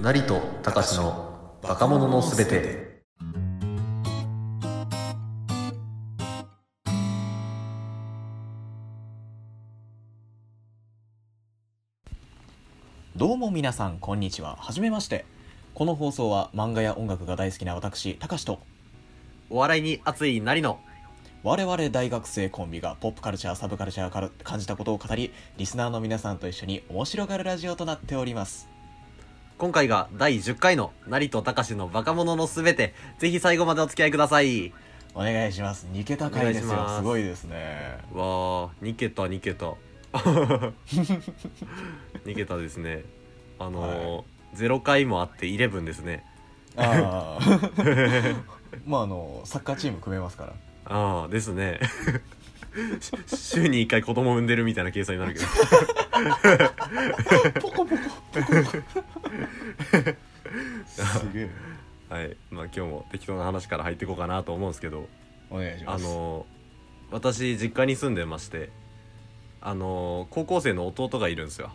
成と隆のバカ者のすべて。どうも皆さんこんにちは。はじめまして。この放送は漫画や音楽が大好きな私たかしと。お笑いに熱いなりの我々大学生コンビがポップカルチャーサブカルチャーから感じたことを語りリスナーの皆さんと一緒に面白がるラジオとなっております今回が第10回の成と隆のバカ者のすべて。ぜひ最後までお付き合いください。お願いします。2桁回ですよ。す。すごいですね。わー2桁2桁。2 桁ですね。あのー0回もあって11ですね。ああ まああのサッカーチーム組めますから。ああですね。し週に1回子供産んでるみたいな計算になるけど。ポコポコ。ポコポコ。すげえ。はい。まあ今日も適当な話から入っていこうかなと思うんですけど。お願いします。あのー私実家に住んでましてあのー高校生の弟がいるんですよ。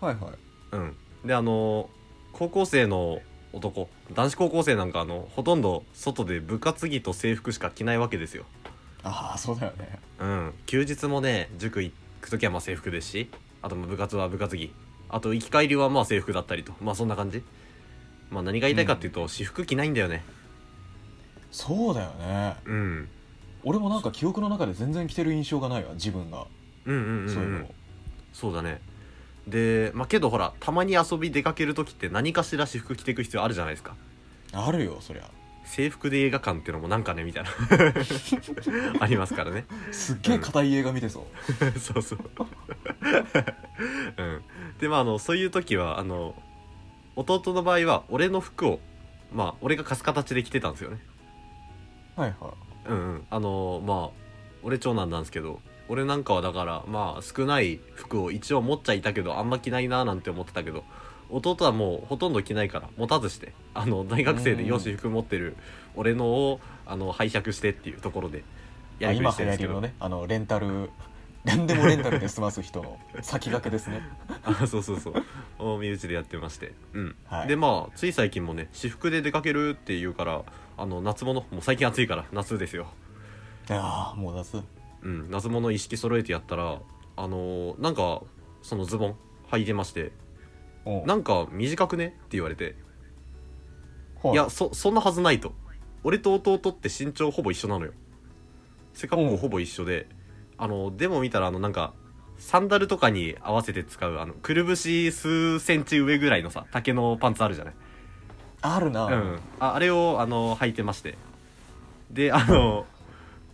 はいはい。うん。であのー高校生の男男子高校生なんかあのほとんど外で部活着と制服しか着ないわけですよああそうだよね。うん。休日もね塾行く時はまあ制服ですしあとまあ部活は部活着。あと行き帰りはまあ制服だったりと。まあそんな感じ。まあ何が言いたいかっていうと、私服着ないんだよね。そうだよね。うん。俺もなんか記憶の中で全然着てる印象がないわ自分が、うんうんうん、うん、そういうの。そうだね。でまあけどほらたまに遊び出かける時って何かしら私服着ていく必要あるじゃないですか。あるよそりゃ制服で映画館っていうのもなんかねみたいな。ありますからね。すっげえ硬い映画見てそう、そうそう。うん。でまああのそういう時はあの弟の場合は俺の服をまあ俺が貸す形で着てたんですよね。はいはい。うんうん。あのまあ俺長男なんですけど俺なんかはだからまあ少ない服を一応持っちゃいたけどあんま着ないなーなんて思ってたけど弟はもうほとんど着ないから持たずしてあの大学生でよし服持ってる俺のをあの拝借してっていうところでやりくりしてるんですねあのレンタル何でもレンタルで済ます人の先駆けですね。あそうそうそう。を身内でやってまして。うん、はい。でまあつい最近もね私服で出かけるって言うからあの夏物もう最近暑いから夏ですよ。ああもう夏。うん。夏物意識揃えてやったらあのーなんかそのズボン履いてましてなんか短くね？って言われて。はい。いやそそんなはずないと。俺と弟って身長ほぼ一緒なのよ。背格好ほぼ一緒で。あのでも見たらあのなんかサンダルとかに合わせて使うあのくるぶし数センチ上ぐらいのさ竹のパンツあるじゃない？あるな、うん。ああれをあの履いてまして。であの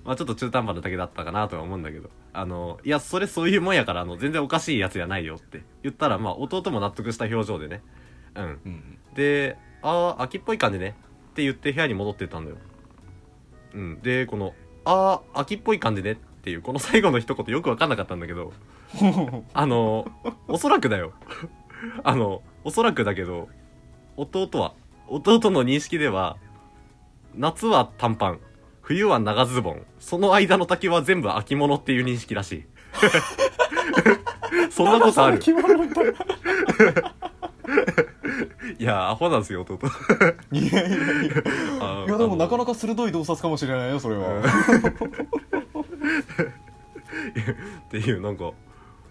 まあちょっと中途半端なだけだったかなとは思うんだけどあのいやそれそういうもんやからあの全然おかしいやつじゃないよって言ったらまあ弟も納得した表情でね。うん。うんで「ああ秋っぽい感じね」って言って部屋に戻ってったんだよ。うん。でこの「ああ秋っぽい感じね」っていうこの最後の一言よく分かんなかったんだけど あのおそらくだよ。あのおそらくだけど弟は弟の認識では夏は短パン冬は長ズボン。その間の丈は全部秋物っていう認識らしい。そんなことある？いやアホなんですよ弟。いやいやいや。あいやでもなかななか鋭い洞察かもしれないよそれは。っていうなんか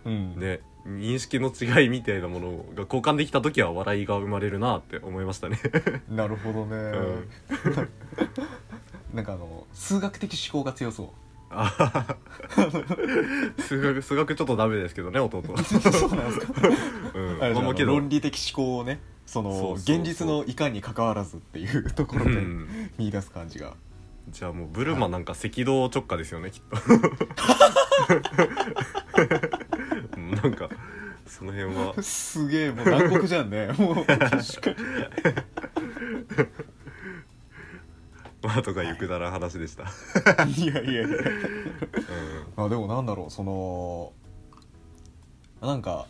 うん、ね認識の違いみたいなものが交換できた時は笑いが生まれるなって思いましたね。なるほどね、んなんかあの数学的思考が強そう。あ数学数学ちょっとダメですけどね弟は。そうなんですか。うん。ああ論理的思考をねその現実のいかに関わらずっていうところでうん。見出す感じが。じゃあもうブルマなんか赤道直下ですよねきっとうんなんかその辺は。すげえもう南国じゃんね。もう確かにまあとかいうくだらん話でした、い。やいやいや。うん。あでもなんだろうそのなんか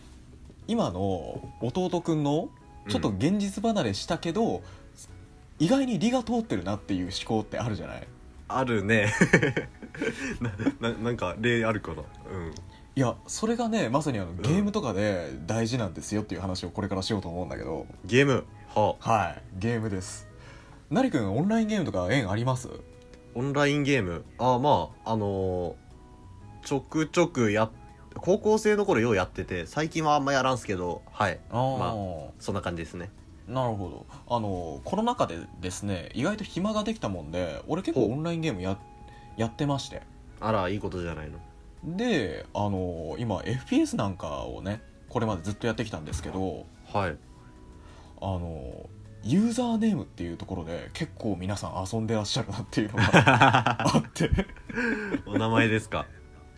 今の弟くんのちょっと現実離れしたけど、意外に理が通ってるなっていう思考ってあるじゃない？あるね。なななんか例あるかな？うん。いやそれがねまさにあのゲームとかで大事なんですよっていう話をこれからしようと思うんだけど、ゲーム？はあ。はいゲームですなりくんオンラインゲームとか縁あります？オンラインゲーム？ああまああのーちょくちょくや高校生の頃ようやってて最近はあんまやらんすけどはい。あー、まそんな感じですね。なるほど。あのコロナ禍でですね意外と暇ができたもんで俺結構オンラインゲームややってまして。あらいいことじゃないの。であの今 FPS なんかをねこれまでずっとやってきたんですけどはい。あのユーザーネームっていうところで結構皆さん遊んでらっしゃるなっていうのがあって。お名前ですか？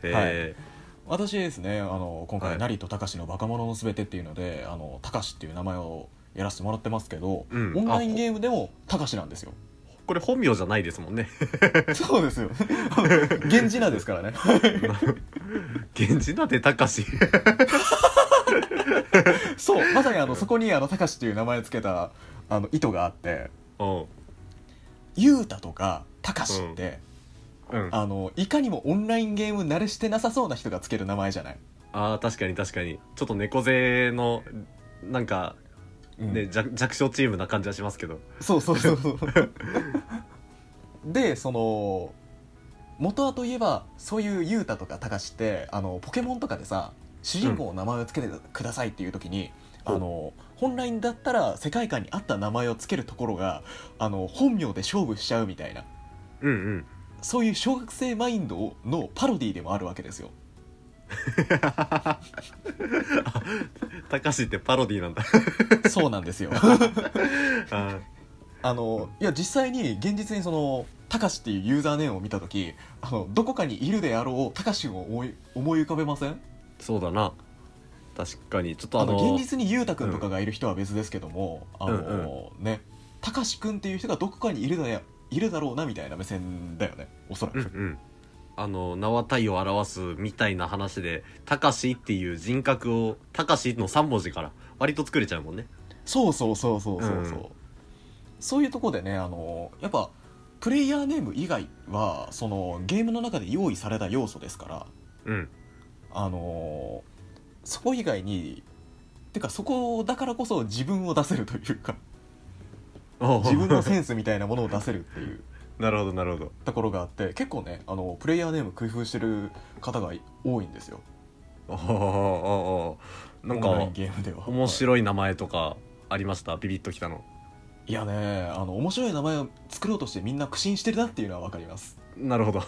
へえ、私ですねあの今回「はい。成と隆のバカ者のすべて」っていうのであの隆っていう名前をやらせてもらってますけど、うん。オンラインゲームでも隆なんですよ。これ本名じゃないですもんね。そうですよ。源氏名ですからね。源氏名でたかし。そうまさにあのそこにあの隆っていう名前つけたあの意図があってうん。雄太とか隆って、うん。あのいかにもオンラインゲーム慣れしてなさそうな人がつける名前じゃない、あー確かに確かに。ちょっと猫背のなんかうん。ね、弱弱小チームな感じはしますけど。そうそうそうそう。でその元はといえばそういう雄太とか隆ってあのポケモンとかでさ主人公の名前をつけてくださいっていう時に、うん。あの本来だったら世界観に合った名前をつけるところがあの本名で勝負しちゃうみたいな。うんうん。そういう小学生マインドのパロディでもあるわけですよ。たかしってパロディーなんだ。そうなんですよ。ああのいや実際に現実にそのたかしっていうユーザーネームを見た時あのどこかにいるであろうたかしを思い思い浮かべません？そうだな確かに。ちょっとああのの現実にゆうたくんとかがいる人は別ですけども、あのねたかしくんっていう人がどこかにいるだやいるだろうなみたいな目線だよねおそらく、うんうん。あの名は体を表すみたいな話でたかしっていう人格をたかしの3文字から割と作れちゃうもんね。そうそうそうそうそうそう、うん。そういうところでねあのやっぱプレイヤーネーム以外はそのゲームの中で用意された要素ですからうん。あのそこ以外にてかそこだからこそ自分を出せるというか 自分のセンスみたいなものを出せるっていう。なるほどなるほど。ところがあって結構ねあのプレイヤーネーム工夫してる方が多いんですよ。なんかゲームでは。面白い名前とかありました？ビビッときたの。いやねあの面白い名前を作ろうとしてみんな苦心してるなっていうのは分かります。なるほど。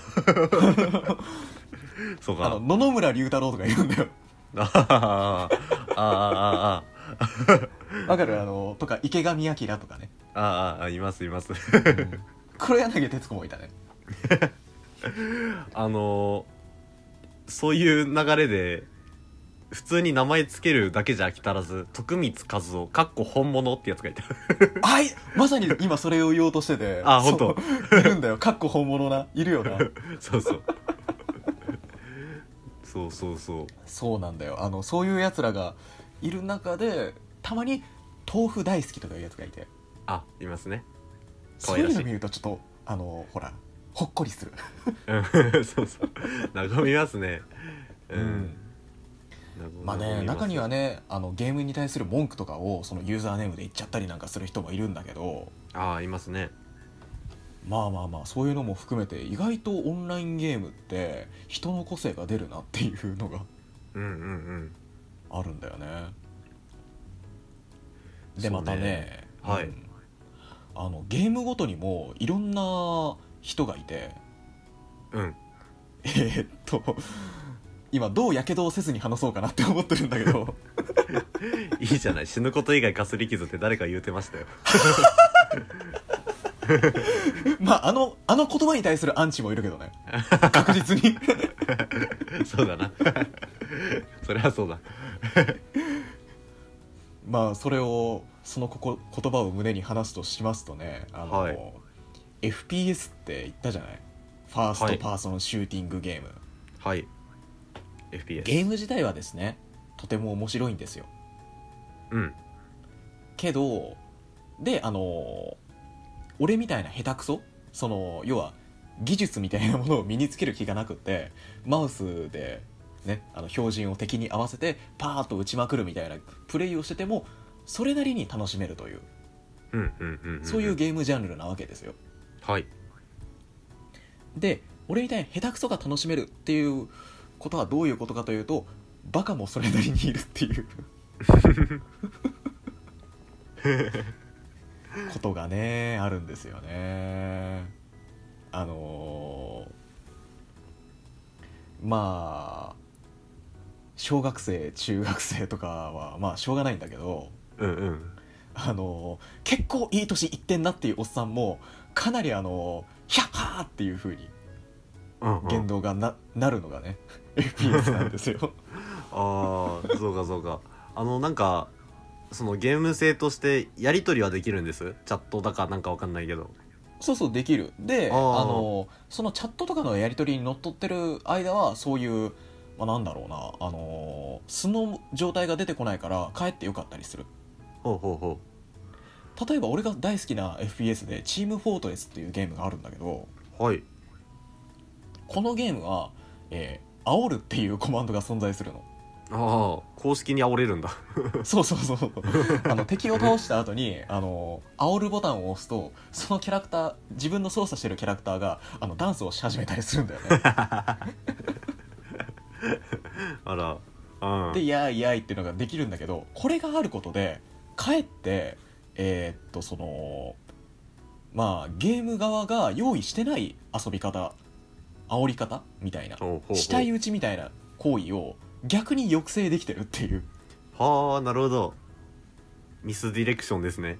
そうか。あの野々村龍太郎とかいるんだよあああああわかる？あのとか池上彰とかね。ああいますいます。黒柳徹子もいたね。あのーそういう流れで普通に名前つけるだけじゃ飽き足らず徳光和夫かっこ本物ってやつがいた。はいまさに今それを言おうとしてて。あ本当。いるんだよ。かっこ本物な。いるよな。そうそうそうそうそう。そうなんだよ。あのそういうやつらがいる中でたまに豆腐大好きとかいうやつがいて。あいますね。可そういいうの見るとちょっとあのほらほっこりする。うん。そうそう。眺めますね。うん、うん。まあね中にはねあのゲームに対する文句とかをそのユーザーネームで言っちゃったりなんかする人もいるんだけど。ああいますねまあまあまあそういうのも含めて意外とオンラインゲームって人の個性が出るなっていうのがうんうんうん。あるんだよね。でまたねはい。うん。あのゲームごとにもいろんな人がいてうん。えーっと今どうやけどをせずに話そうかなって思ってるんだけど。いいじゃない。死ぬこと以外かすり傷って誰か言うてましたよ まああのあの言葉に対するアンチもいるけどね。確実に。そうだな。そりゃそうだ。まあそれをそのここ言葉を胸に話すとしますとねあの、はい。FPS って言ったじゃない？ファーストパーソンシューティングゲーム、はい。FPS ゲーム自体はですねとても面白いんですよ。うん。けどであの俺みたいな下手くそ？その要は技術みたいなものを身につける気がなくってマウスでねあの標準を敵に合わせてパーッと打ちまくるみたいなプレイをしててもそれなりに楽しめるという。そういうゲームジャンルなわけですよ。はい。で俺みたいに下手くそが楽しめるっていうことはどういうことかというとバカもそれなりにいるっていう ことがねあるんですよね。あのーまあ小学生中学生とかはまあしょうがないんだけどうんうん。あの結構いい年いってんなっていうおっさんもかなりあのヒャッハーっていう風にうんうん。言動がな,、なるのがね FPS なんですよ。ああそうかそうか。あのなんかそのゲーム性としてやり取りはできるんです？チャットだかなんかわかんないけど。そうそうできる。でああーのそのチャットとかのやり取りにのっとってる間はそういう、まあ、なんだろうな。あの素の状態が出てこないからかえってよかったりする。ほうほうほ例えば俺が大好きな FPS でチームフォートレスっていうゲームがあるんだけどうはい。このゲームは、えー、煽るっていうコマンドが存在するのああ公式に煽れるんだ。そうそうそうあの敵を倒した後にあの煽るボタンを押すとそのキャラクター自分の操作してるキャラクターがあのダンスをし始めたりするんだよね。あらうん。で「イヤーイヤーイ」っていうのができるんだけどこれがあることでかえってえーっとそのまあゲーム側が用意してない遊び方煽り方みたいな死体打ちみたいな行為を逆に抑制できてるっていう。はあなるほど。ミスディレクションですね。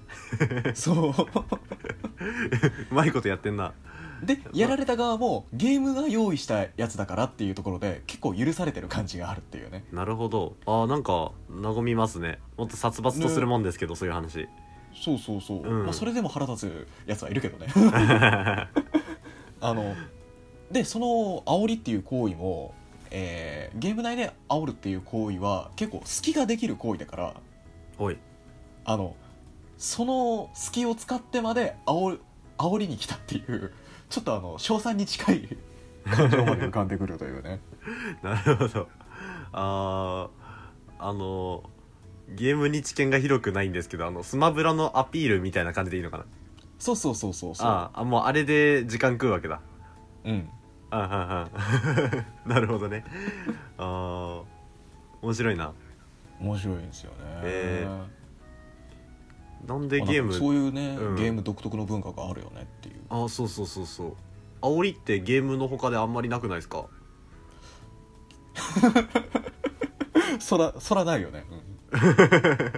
そう。うまいことやってんな。でやられた側もゲームが用意したやつだからっていうところで結構許されてる感じがあるっていうね。なるほど。ああなんか和みますね。もっと殺伐とするもんですけど、そういう話。そうそうそう、うん。まあ、それでも腹立つやつはいるけどね。あのでその煽りっていう行為も、えーゲーム内で煽るっていう行為は結構隙ができる行為だからおい。あのその隙を使ってまで煽る煽りに来たっていうちょっとあの称賛に近い 感情まで浮かんでくるというね。なるほど。あーあのゲームに知見が広くないんですけどあのスマブラのアピールみたいな感じでいいのかな？そうそうそうそうそう。ああもうあれで時間食うわけだ。うんあはは。なるほどね。あー面白いな。面白いんですよね、へなんでまあゲームそういうね、うん。ゲーム独特の文化があるよねっていう。あそうそうそうそう。煽りってゲームの他であんまりなくないですか？そらそらないよね、うん。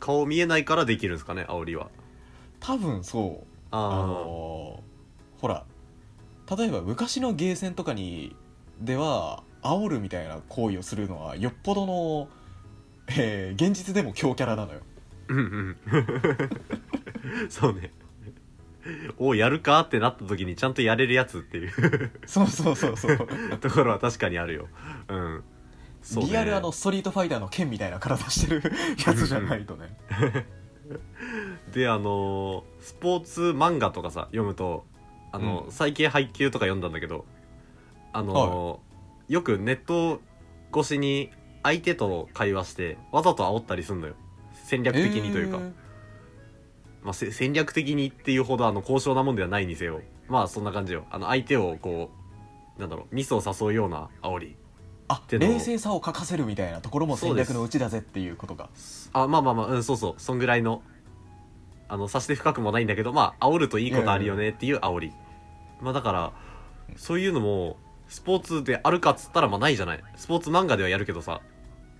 顔見えないからできるんですかね煽りは。多分そう。ああのーほら例えば昔のゲーセンとかにでは煽るみたいな行為をするのはよっぽどの、えー現実でも強キャラなのよ。うんうん そうね。おやるかってなった時にちゃんとやれるやつっていう。そうそうそうそう。ところは確かにあるよ。うん。そうね。リアルあのストリートファイターの剣みたいな体してるやつじゃないとね。であのースポーツ漫画とかさ読むとあの、うん。最近配給とか読んだんだけどあのーよくネット越しに相手と会話してわざと煽ったりすんのよ。戦略的にというか、えー。まあ、せ戦略的にっていうほどあの高尚なもんではないにせよ。まあそんな感じよ。あの相手をこうなんだろうミスを誘うような煽り。あ冷静さを欠かせるみたいなところも戦略のうちだぜっていうことがあまあまあまあうんそうそう。そんぐらいのあのさして深くもないんだけどまあ煽るといいことあるよねっていう煽りまあだからそういうのもスポーツであるかっつったらまあないじゃない。スポーツ漫画ではやるけどさ、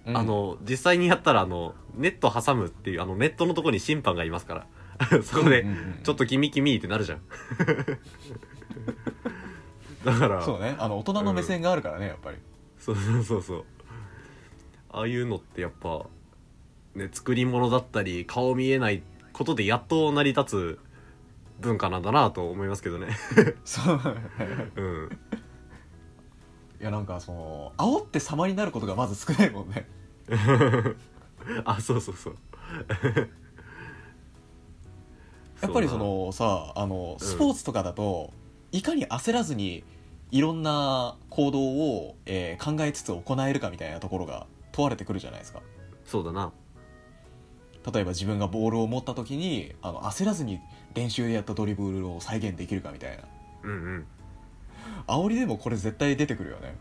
うん。あの実際にやったらあのネット挟むっていうあのネットのとこに審判がいますから。そこでうんうんうんちょっと君君ってなるじゃん。だからそうね。あの大人の目線があるからねやっぱり。そうそうそうそう。ああいうのってやっぱね作り物だったり顔見えないことでやっと成り立つ文化なんだなと思いますけどね。そう。うん。いやなんかその煽って様になることがまず少ないもんね。あそうそうそう。やっぱりそのさあのうんスポーツとかだと、いかに焦らずにいろんな行動を、えー考えつつ行えるかみたいなところが問われてくるじゃないですか。そうだな。例えば自分がボールを持った時にあの焦らずに練習でやったドリブルを再現できるかみたいな。うんうん。煽りでもこれ絶対出てくるよね。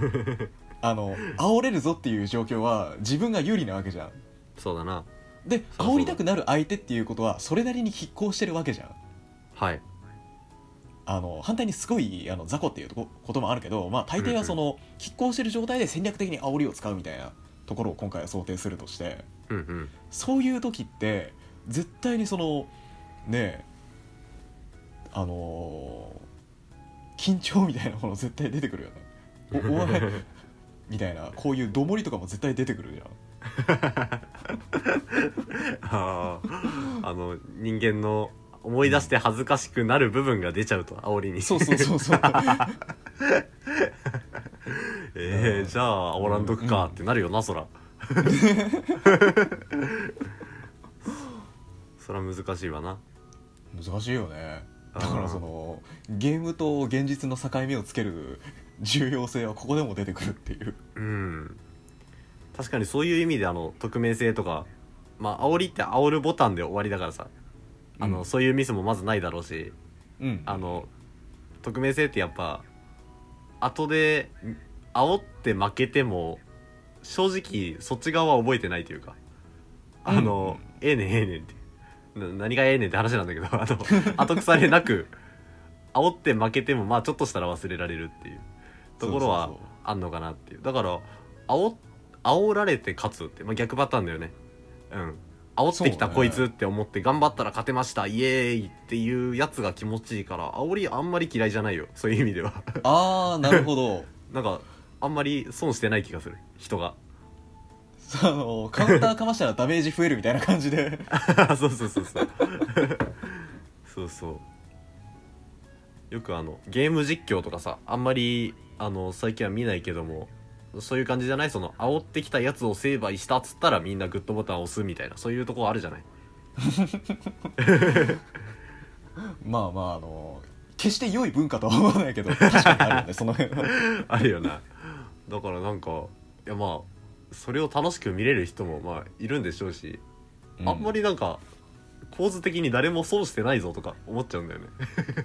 あの煽れるぞっていう状況は自分が有利なわけじゃん。そうだな。で煽りたくなる相手っていうことはそれなりに拮抗してるわけじゃん。はい。あの反対にすごいあの雑魚っていうとここともあるけど、まあ、大抵はその拮抗してる状態で戦略的に煽りを使うみたいなところを今回は想定するとして。うんうん。そういう時って絶対にそのねえあのー緊張みたいなもの絶対出てくるよね。おお前 みたいなこういうどもりとかも絶対出てくるじゃん。あーあの人間の思い出して恥ずかしくなる部分が出ちゃうと煽りに。そうそうそうそう。えー、じゃあ煽らんとくかってなるよなそら。そら難しいわな難しいよね。だからそのゲームと現実の境目をつける重要性はここでも出てくるっていう。うん。確かにそういう意味であの匿名性とかまあ煽りって煽るボタンで終わりだからさ。あの、うん。そういうミスもまずないだろうし。うん。あの匿名性ってやっぱ後で煽って負けても正直そっち側は覚えてないというか。あの、ええねんええねんって。な何がええねんって話なんだけど あの後腐れなく煽って負けてもまあちょっとしたら忘れられるっていうところはあんのかなっていう。だから煽煽られて勝つって、まあ、逆パターンだよね。うん。煽ってきたこいつって思って頑張ったら勝てましたイエーイっていうやつが気持ちいいから煽りあんまり嫌いじゃないよそういう意味では。ああなるほど。なんかあんまり損してない気がする人があのカウンターかましたらダメージ増えるみたいな感じで。そうそうそうそう。そうそう。よくあのゲーム実況とかさあんまりあの最近は見ないけどもそういう感じじゃない？その煽ってきたやつを成敗したっつったらみんなグッドボタンを押すみたいなそういうとこあるじゃない？まあまああの決して良い文化とは思わないけど確かにあるよねその辺は。あるよな。だからなんかいやまあそれを楽しく見れる人もまあいるんでしょうし、あんまりなんか構図的に誰も損してないぞとか思っちゃうんだよね。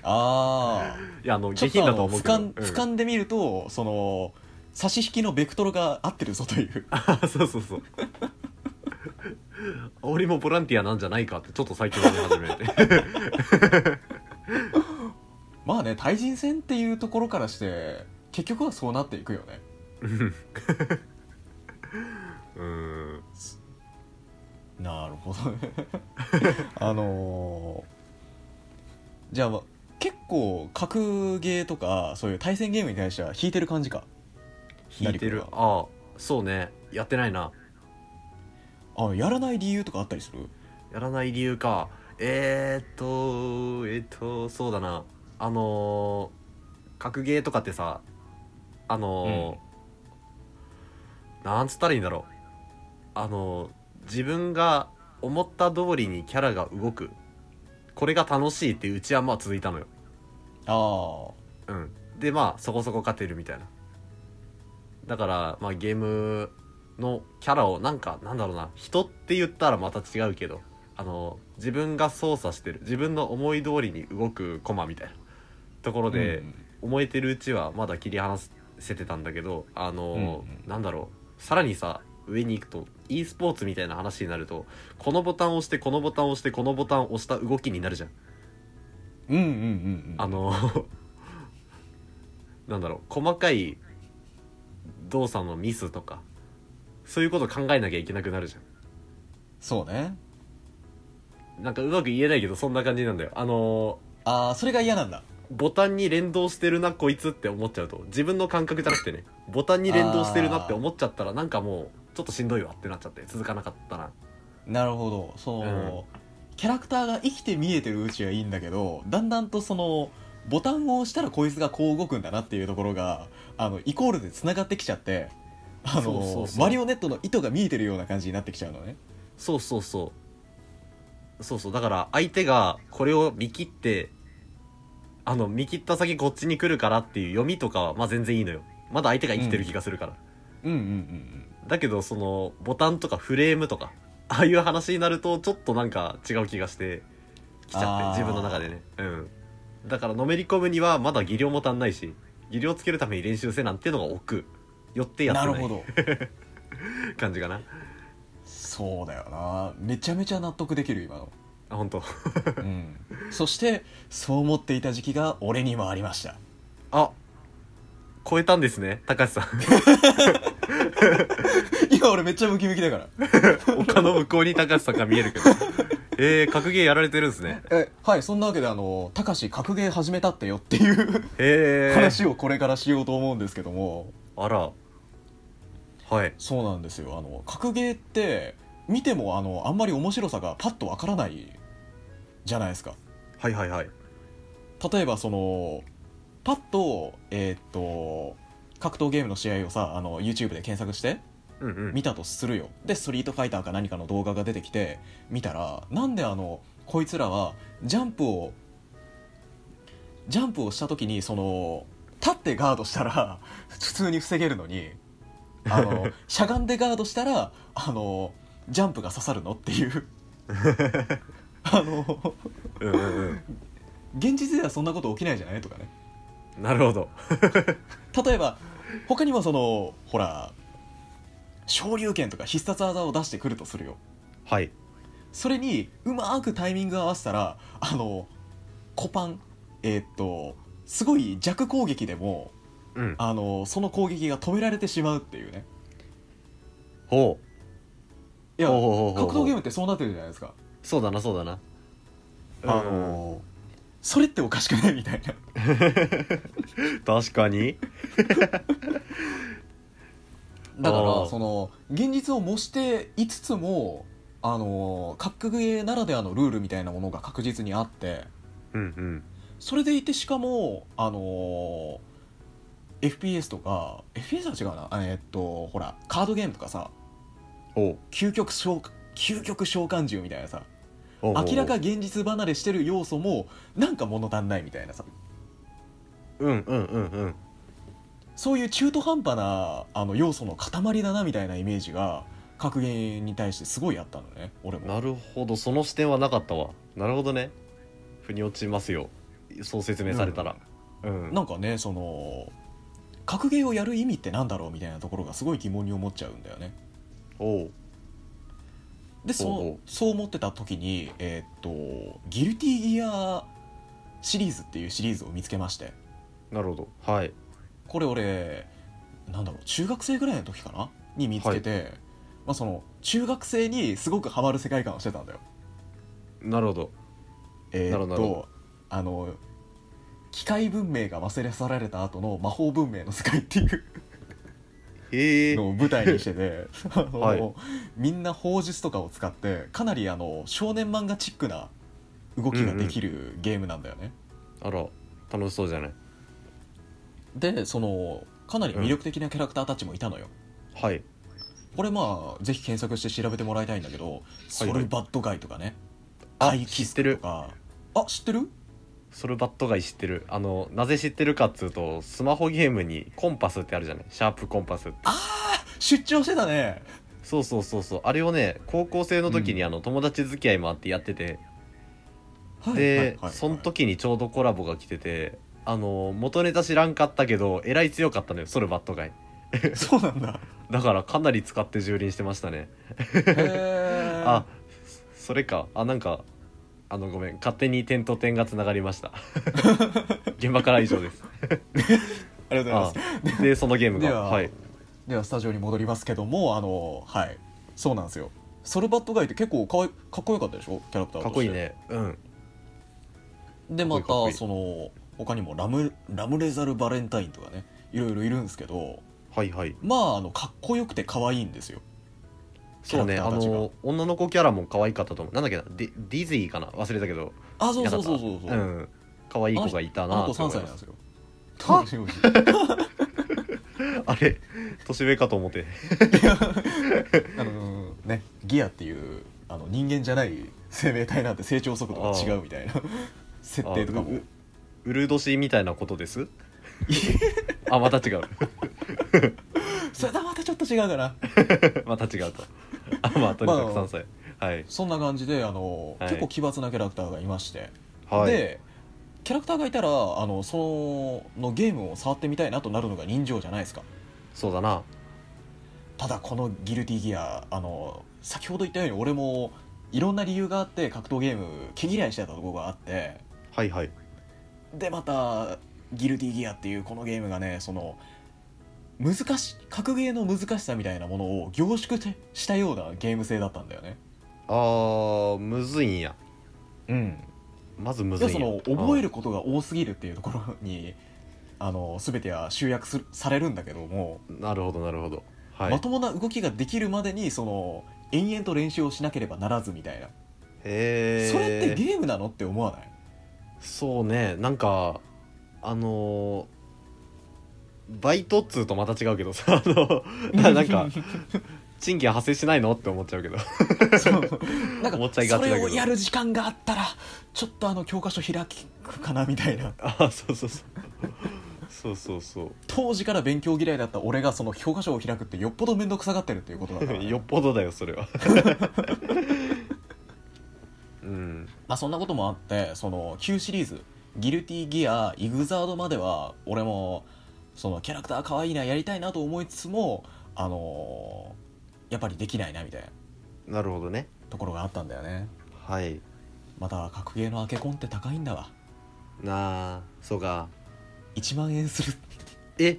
ああ いやあの下品だと思うけど、瞰俯瞰で見るとその差し引きのベクトルが合ってるぞという。う んそうそうそう。煽りもボランティアなんじゃないかってちょっと最近思い始めて。まあね対人戦っていうところからして結局はそうなっていくよねなるほどね。あのーじゃあ結構格ゲーとかそういう対戦ゲームに対しては引いてる感じか？引いてる。ああそうね。やってないな。あやらない理由とかあったりする？やらない理由か。えー、っとえーっとそうだな。あのー格ゲーとかってさあのーなんつったらいいんだろう。あのー自分が思った通りにキャラが動く。これが楽しいっていううちはまあ続いたのよ。ああ。うん。でまあそこそこ勝てるみたいな。だからまあゲームのキャラをなんかなんだろうな。人って言ったらまた違うけどあの自分が操作してる自分の思い通りに動くコマみたいな。ところで、うん思えてるうちはまだ切り離せてたんだけどあの、うんうん。なんだろう。さらにさ上に行くと e スポーツみたいな話になるとこのボタンを押してこのボタンを押してこのボタンを押した動きになるじゃん。うんうんうんうん。あの なんだろう細かい動作のミスとかそういうこと考えなきゃいけなくなるじゃそうね。んなんかうまく言えないけどそんな感じなんだよ。あのああそれが嫌なんだ。ボタンに連動してるなこいつって思っちゃうと。自分の感覚じゃなくてねボタンに連動してるなって思っちゃったらなんかもうちょっとしんどいわってなっちゃって続かなかったな。なるほど。その、キャラクターが生きて見えてるうちはいいんだけどだんだんとそのボタンを押したらこいつがこう動くんだなっていうところがあのイコールでつながってきちゃってあのそうそうそう。マリオネットの糸が見えてるような感じになってきちゃうのね。そうそうそう。そうそう。だから相手がこれを見切ってあの見切った先こっちに来るからっていう読みとかはまあ全然いいのよ。まだ相手が生きてる気がするから、うんうんうんだけどそのボタンとかフレームとかああいう話になるとちょっとなんか違う気がしてきちゃって自分の中でね。うん。だからのめり込むにはまだ技量も足んないし技量つけるために練習せなんていうのが億。よってやってない。なるほど。感じかな。そうだよな。めちゃめちゃ納得できる今の。あ本当。うん。そしてそう思っていた時期が俺にもありました。あ超えたんですね高橋さん。今俺めっちゃムキムキだから。丘の向こうに高橋さんが見えるけど。えー、格ゲーやられてるんですね。えはいそんなわけであの「たかし格ゲー始めたってよ」っていうへえ話をこれからしようと思うんですけども。あら。はい。そうなんですよ。あの格ゲーって見てもあのあんまり面白さがパッとわからないじゃないですか。はいはいはい。例えばそのパッとえーっと格闘ゲームの試合をさあの YouTube で検索してうんうん。見たとするよ。でストリートファイターか何かの動画が出てきて見たらなんであのこいつらはジャンプをジャンプをした時にその立ってガードしたら普通に防げるのにあの しゃがんでガードしたらあのジャンプが刺さるのっていう。あのうんうんうん。現実ではそんなこと起きないじゃない？とかねなるほど。例えば他にもそのほら昇竜拳とか必殺技を出してくるとするよ。はい。それにうまくタイミング合わせたらあのコパンえーっとすごい弱攻撃でもうん。あのその攻撃が止められてしまうっていうね。ほう。いや格闘ゲームってそうなってるじゃないですか。そうだなそうだな。あうん。のそれっておかしくない？みたいな。確かに。だからその現実を模していつつもあの格ゲーならではのルールみたいなものが確実にあって。うんうん。それでいてしかもあの FPS とか FPS は違うな。あえっとほらカードゲームとかさ。究極召究極召喚獣みたいなさ明らか現実離れしてる要素もなんか物足んないみたいなさ。うんうんうんうん。そういう中途半端なあの要素の塊だなみたいなイメージが格ゲーに対してすごいあったのね俺も。なるほど。その視点はなかったわ。なるほどね。腑に落ちますよ。そう説明されたら。うん、なんかねその格ゲーをやる意味ってなんだろうみたいなところがすごい疑問に思っちゃうんだよね。おうでそほうそう思ってた時にえーっとギルティギアシリーズっていうシリーズを見つけまして。なるほど。はい。これ俺なんだろう中学生ぐらいの時かな？に見つけて、まあ、その中学生にすごくハマる世界観をしてたんだよ。なるほど。えーっなるほど。なるほとあの機械文明が忘れ去られた後の魔法文明の世界っていうのを舞台にしてて あの、はい。みんな砲術とかを使ってかなりあの少年漫画チックな動きができるゲームなんだよね、あら楽しそうじゃない？でそのかなり魅力的なキャラクターたちもいたのよ、はい。これまあぜひ検索して調べてもらいたいんだけど、ソルバッドガイとかね。あカイキスとか。あ知ってる？ソルバットガイ知ってる？あのなぜ知ってるかっつうとスマホゲームにコンパスってあるじゃない？シャープコンパスって。出張してたね。そうそうそうそう。あれをね高校生の時にうん。あの友達付き合いもあってやってて、はいで、その時にちょうどコラボが来ててあの元ネタ知らんかったけどえらい強かったのよソルバットガイ。そうなんだ。だからかなり使って蹂躙してましたね。あそれか。あなんかあのごめん。勝手に点と点がつながりました。現場から以上です。ありがとうございあます。でそのゲームではがはい。ではスタジオに戻りますけどもあのはい。そうなんですよ。ソルバットガイって結構かわいかっこよかったでしょ？キャラクターとして。かっこいいね。うん。でまたその他にもラムラムレザルバレンタインとかねいろいろいるんですけど。はいはい。まああのかっこよくて可愛いんですよそうねあの女の子キャラも可愛かったと思う。なんだっけなディディズイかな？忘れたけど。あそうそうそうそうそう、うん。可愛い子がいたあの子3なって思います。歳なんですよ。あ？れ年上かと思って。あのねギアっていうあの人間じゃない生命体なんて成長速度が違うみたいな。設定とかも。あううる年みたいなことです？あまた違う。それはまたちょっと違うかな。また違うと あまあとにかく3歳、はい。そんな感じであの、はい。結構奇抜なキャラクターがいまして、はい。でキャラクターがいたらあのそのゲームを触ってみたいなとなるのが人情じゃないですか。そうだな。ただこのギルティギアあの先ほど言ったように俺もいろんな理由があって格闘ゲーム毛嫌いしてたところがあって。はいはい。でまたギルティギアっていうこのゲームがねその難し格ゲーの難しさみたいなものを凝縮したようなゲーム性だったんだよね。あーむずいんや。うん。まずむずいんや。でその覚えることが多すぎるっていうところにあの全ては集約するされるんだけども、なるほどなるほど。はい。まともな動きができるまでにその延々と練習をしなければならずみたいな、へえそれってゲームなのって思わない？そうね。なんかあのーバイトっつうとまた違うけどさ あのななんか賃金発生しないのって思っちゃうけど。そう。なんか思っちゃいがちだけど。それをやる時間があったらちょっとあの教科書開くかなみたいな。あそうそうそう。そうそうそう。当時から勉強嫌いだった俺がその教科書を開くってよっぽど面倒くさがってるっていうことだから、ね、よっぽどだよそれは。うん。まあそんなこともあってその旧シリーズギルティギアイグザードまでは俺もそのキャラクター可愛いなやりたいなと思いつつもあのーやっぱりできないなみたいななるほどね。ところがあったんだよね。はい。また格ゲーのアケコンって高いんだわ。なあそうか。1万円する。え？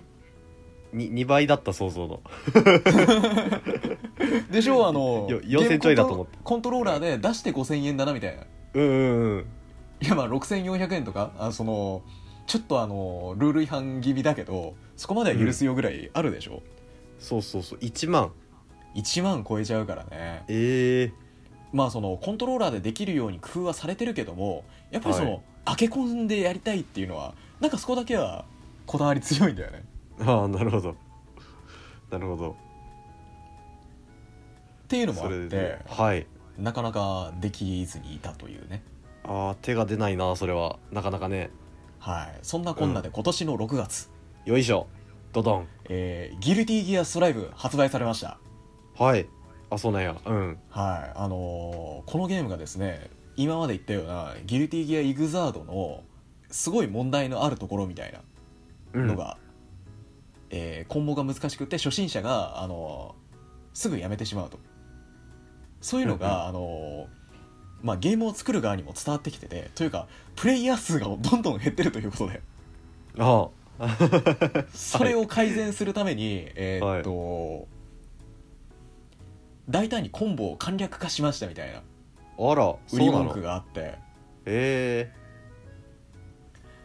に2倍だった想像の。でしょあのよ4000ちょいだと思って。コントローラーで出して5000円だなみたいな。うんうんうん。いやまあ6400円とか？あそのちょっとあのルール違反気味だけどそこまでは許すよぐらいあるでしょ、そうそうそう。1万。1万超えちゃうからね。ええ。まあそのコントローラーでできるように工夫はされてるけどもやっぱりその、はい。アケコンでやりたいっていうのはなんかそこだけはこだわり強いんだよね。ああなるほど。なるほど。っていうのもあってではい。なかなかできずにいたというね。ああ手が出ないなそれは。なかなかねはい。そんなこんなで今年の6月、よいしょ。ドドン。えーギルティギアストライブ発売されました。はい。あそうなんや。うん。はい。あのーこのゲームがですね今まで言ったようなギルティギアイグザードのすごい問題のあるところみたいなうん。のが、えー、コンボが難しくて初心者が、あのーすぐやめてしまうと。そういうのが、あのーまあ、ゲームを作る側にも伝わってきててというかプレイヤー数がどんどん減ってるということで。ああ。それを改善するために、えーっと、大胆にコンボを簡略化しましたみたいな。あら売り文句があって。え。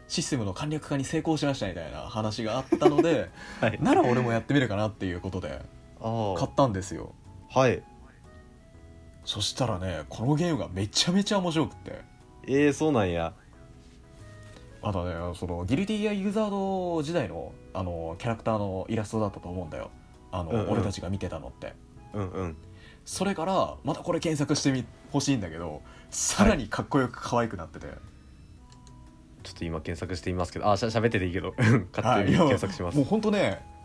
システムの簡略化に成功しましたみたいな話があったのでえ はい。なら俺もやってみるかなっていうことであ買ったんですよ。あはいそしたらねこのゲームがめちゃめちゃ面白くって。ええそうなんや。あとねそのギルティギアユーザード時代のあのキャラクターのイラストだったと思うんだよ。あの、うんうん。俺たちが見てたのって。うんうん。それからまたこれ検索してみほしいんだけどさらにかっこよく可愛くなってて、ちょっと今検索してみますけど。あしゃ喋ってていいけど。勝はい。手に検索します。もう本当ね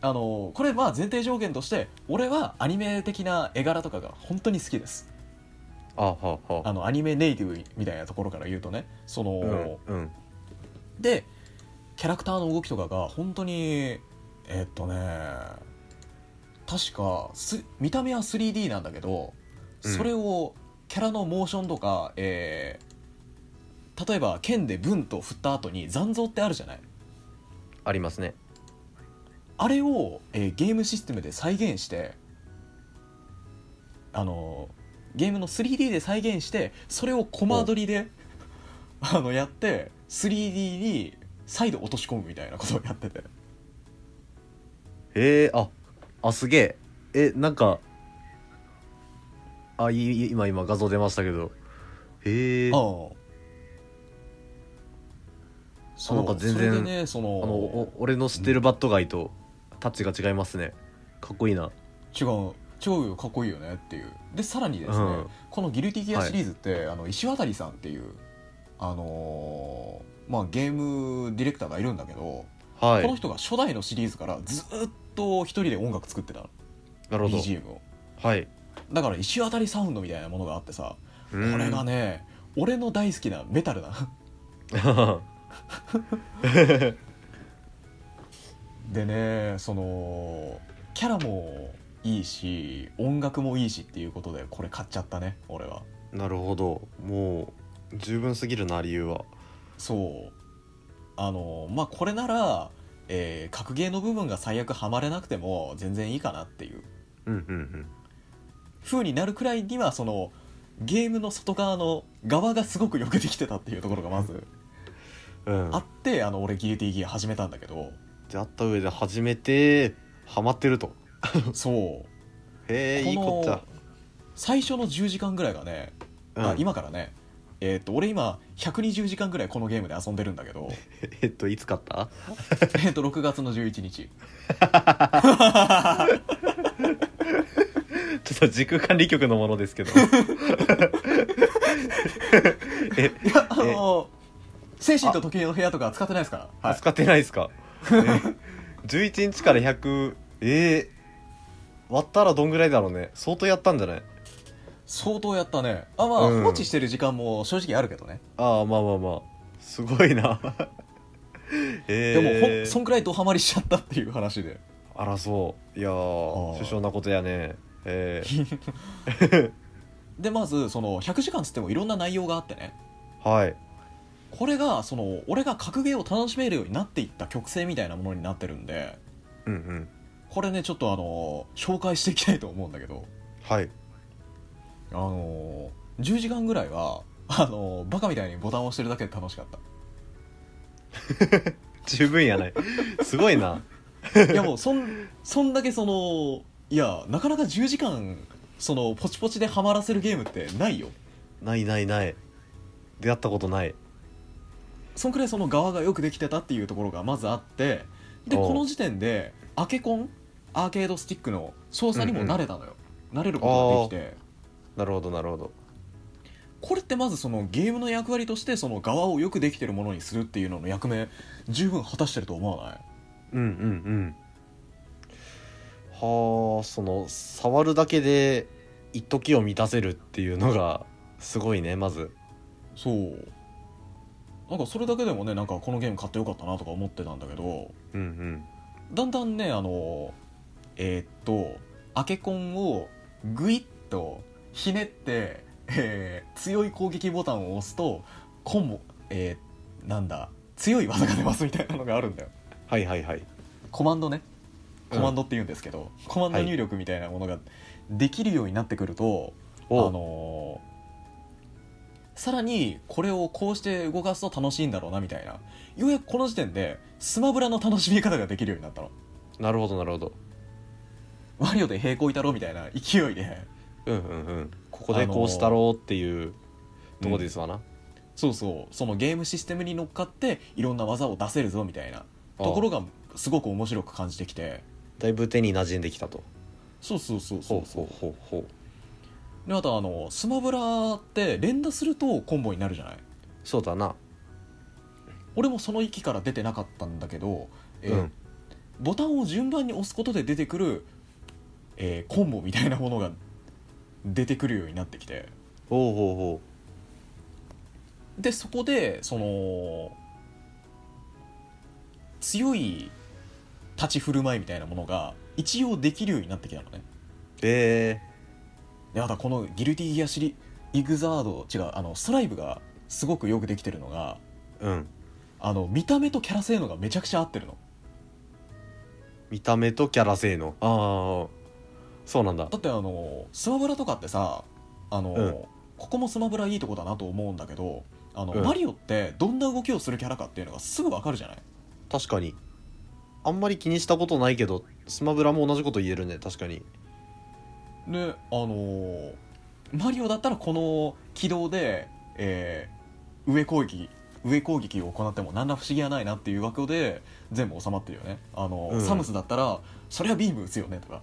あのこれまあ前提条件として俺はアニメ的な絵柄とかが本当に好きです。あはあはあ。あのアニメネイティブみたいなところから言うとねその、うんうん。でキャラクターの動きとかが本当にえっとね確かす見た目は 3D なんだけど、うん。それをキャラのモーションとか、えー例えば剣でブンと振った後に残像ってあるじゃない？ありますねあれを、えーゲームシステムで再現してあのゲームの 3D で再現してそれをコマ撮りで あのやって 3D に再度落とし込むみたいなことをやってて。へえああすげえ。えなんかあいい今今画像出ましたけど。へえ。ああ。あそうなんか全然ねそののお俺の知ってるバットガイとタッチが違いますね。かっこいいな。違う。違うよ。かっこいいよねっていう。でさらにですね、うん。この「ギルティギア」シリーズって、あの石渡さんっていうあのーまあゲームディレクターがいるんだけど、はい。この人が初代のシリーズからずっと一人で音楽作ってた。のなるほど。BGM を。はい。だから石当たりサウンドみたいなものがあってさここれがね俺の大好きなメタルな でねそのキャラもいいし音楽もいいしっていうことでこれ買っちゃったね俺は。なるほど。もう十分すぎるな理由は。そう。あのまあこれなら、えー格ゲーの部分が最悪ハマれなくても全然いいかなっていう。うんうん風になるくらいにはそのゲームの外側の側がすごくよくできてたっていうところがまずうん。うんあってあの俺ギルティギア始めたんだけどであった上で初めてハマってると。そう。へえいいこっちゃ。最初の10時間ぐらいがね、あうん。今からねえーっと俺今120時間ぐらいこのゲームで遊んでるんだけど。えっといつ買った？えーっと6月の11日。ちょっと時空管理局のものですけど。えいやあの精神と時計の部屋とか使ってないですか？はい。使ってないですか、え11日から100えー、割ったらどんぐらいだろうね。相当やったんじゃない？相当やったね。あまあ、うん。放置してる時間も正直あるけどね。ああまあまあまあ。すごいな。えでー、もほんそんくらいドハマりしちゃったっていう話で。あらそう。いやあー。ー首相なことやね。えー、でまずその100時間つってもいろんな内容があってね。はいこれがその俺が格ゲーを楽しめるようになっていった曲線みたいなものになってるんでうんうん。これねちょっとあの紹介していきたいと思うんだけど。はい。あの10時間ぐらいはあのバカみたいにボタンを押してるだけで楽しかった。十分やない。すごいな。いやもうそんそんだけそのいやなかなか10時間そのポチポチでハマらせるゲームってないよ。ないないない。出会ったことないそんくらいその側がよくできてたっていうところがまずあってでこの時点でアケコンアーケードスティックの操作にも慣れたのよ、慣れることができて。なるほどなるほど。これってまずそのゲームの役割としてその側をよくできてるものにするっていうのの役目十分果たしてると思わない？うんうんうん。はあその触るだけで一時を満たせるっていうのがすごいねまず。そうなんかそれだけでもねなんかこのゲーム買ってよかったなとか思ってたんだけどうんうん。だんだんねあのえーっとアケコンをグイッとひねって、えー強い攻撃ボタンを押すとコンボえーなんだ強い技が出ますみたいなのがあるんだよ。はいはいはい。コマンドね。うん。コマンドって言うんですけど、コマンド入力みたいなものができるようになってくると、おあのーさらにこれをこうして動かすと楽しいんだろうなみたいな。ようやくこの時点でスマブラの楽しみ方ができるようになったの。なるほどなるほど。マリオで平行いたろみたいな勢いで。うんうんうん。ここでこうしたろうっていうとこですわな、そうそう。そのゲームシステムに乗っかっていろんな技を出せるぞみたいな。ところがすごく面白く感じてきて。だいぶ手に馴染んできたと。そうそうそうそうそうほうほうほうであとあのスマブラって連打するとコンボになるじゃない？そうだな。俺もその域から出てなかったんだけど、えーうん。ボタンを順番に押すことで出てくる、えーコンボみたいなものが出てくるようになってきて。ほうほうほでそこでその強い立ち振る舞いみたいなものが一応できるようになってきたのね。うえでまたこのギルティギアシリイグザード違うあのストライブがすごくよくできてるのがー、うん。あの見た目とキャラ性能がめちゃくちゃ合ってるの。見た目とキャラ性能。ああ。そうなんだ。だってあのスマブラとかってさあの、うん。ここもスマブラいいとこだなと思うんだけどあの、うん。マリオってどんな動きをするキャラかっていうのがすぐわかるじゃない？確かに。あんまり気にしたことないけどスマブラも同じこと言えるね確かにであのマリオだったらこの軌道で、えー上攻撃上攻撃を行っても何ら不思議はないなっていう枠で全部収まってるよね。あの、うん。サムスだったらそりゃビーム打つよねとか。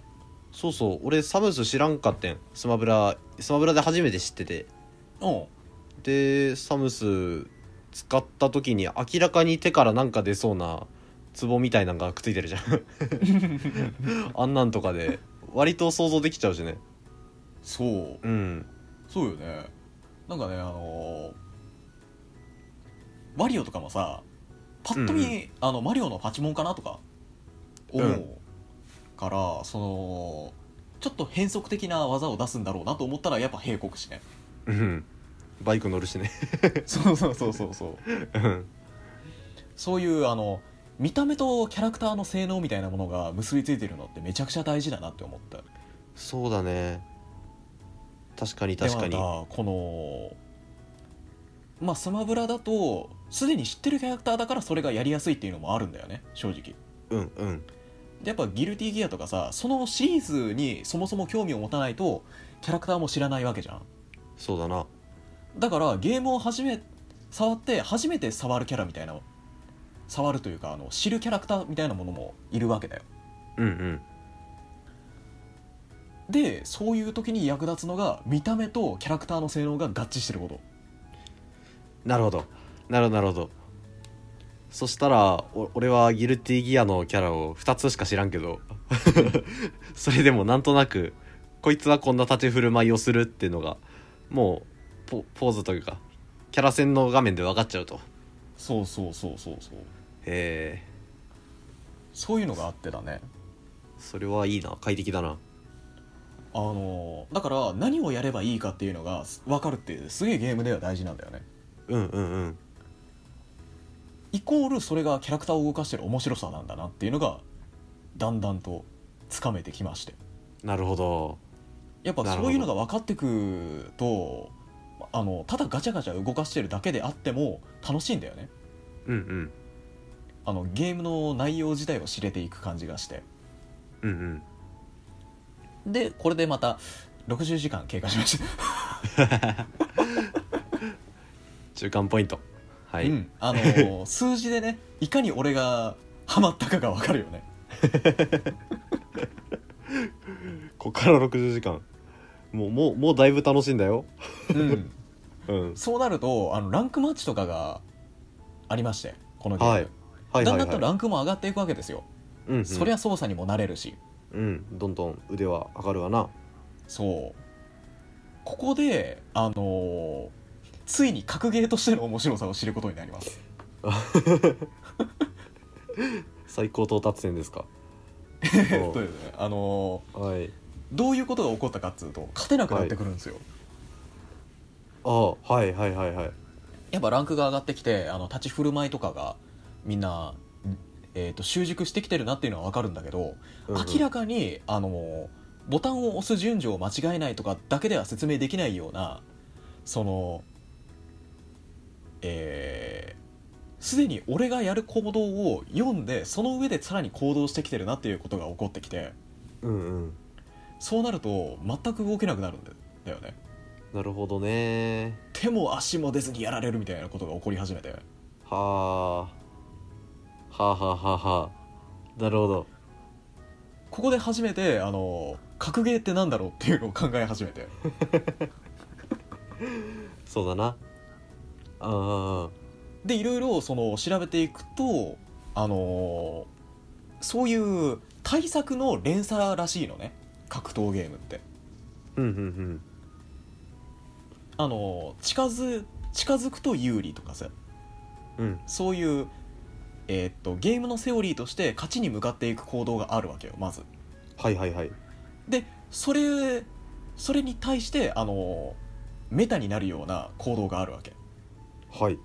そうそう。俺サムス知らんかってん。スマブラスマブラで初めて知ってて。う。んでサムス使った時に明らかに手からなんか出そうな壺みたいなのがくっついてるじゃん。あんなんとかで割と想像できちゃうしね。そう。うん。そうよね。なんかねあのマリオとかもさパッと見、うんうあのマリオのパチモンかなとか思う、うん。からそのちょっと変則的な技を出すんだろうなと思ったらやっぱ閉国しね。うん。バイク乗るしね。そうそうそうそうそう。うん。そういうあの見た目とキャラクターの性能みたいなものが結びついてるのってめちゃくちゃ大事だなって思った。そうだね。確かに確かに。でまたこのまあスマブラだとすでに知ってるキャラクターだからそれがやりやすいっていうのもあるんだよね正直。うんうん。でやっぱギルティギアとかさそのシリーズにそもそも興味を持たないとキャラクターも知らないわけじゃん。そうだな。だからゲームを初め触って初めて触るキャラみたいな触るというかあの知るキャラクターみたいなものもいるわけだよ。うんうん。でそういう時に役立つのが見た目とキャラクターの性能が合致してること。なるほど。なるほどなるほど。そしたらお俺はギルティギアのキャラを2つしか知らんけど それでもなんとなくこいつはこんな立ち振る舞いをするっていうのがもうポポーズというかキャラ戦の画面で分かっちゃうと。そうそうそうそうそう。へえそういうのがあってだね。それはいいな。快適だな。あのだから何をやればいいかっていうのが分かるってすげえゲームでは大事なんだよね。うんうんうん。イコールそれがキャラクターを動かしてる面白さなんだなっていうのがだんだんとつかめてきまして。なるほど。やっぱそういうのが分かってくとあのただガチャガチャ動かしてるだけであっても楽しいんだよね。うんうんあのゲームの内容自体を知れていく感じがして。うんうん。でこれでまた60時間経過しました、中間ポイント。はい、うん、あの 数字でねいかに俺がハマったかが分かるよね。こっから60時間。もうもうもうだいぶ楽しいんだよ。うん。うん。そうなるとあのランクマッチとかがありましてこのゲーム、はいはいだんはいはい。だんとランクも上がっていくわけですよ、うんうん。そりゃ操作にもなれるし。うん。どんどん腕は上がるわな。そう。ここであのーついに格ゲーとしての面白さを知ることになります。最高到達点ですか？そうですね。あのーはい。どういうことが起こったかっつうと勝てなくなってくるんですよ、ああはいはいはいはい。やっぱランクが上がってきてあの立ち振る舞いとかがみんな、えー、と習熟してきてるなっていうのは分かるんだけど、うんうん。明らかにあのボタンを押す順序を間違えないとかだけでは説明できないようなそのえーすでに俺がやる行動を読んでその上でさらに行動してきてるなっていうことが起こってきてうんうん。そうなると全く動けなくなるんだよね。なるほどね。手も足も出ずにやられるみたいなことが起こり始めて。はあはあはあはあはあ。なるほど。ここで初めてあの格ゲーってなんだろうっていうのを考え始めて。そうだな。あでいろいろその調べていくとあのそういう対策の連鎖らしいのね。格闘ゲームって。あうんうん。あの近づ近づくと有利とかさ。うんうん。そういうえーっとゲームのセオリーとして勝ちに向かっていく行動があるわけよまず。はいはいはい。でそれそれに対してあのメタになるような行動があるわけ。はい。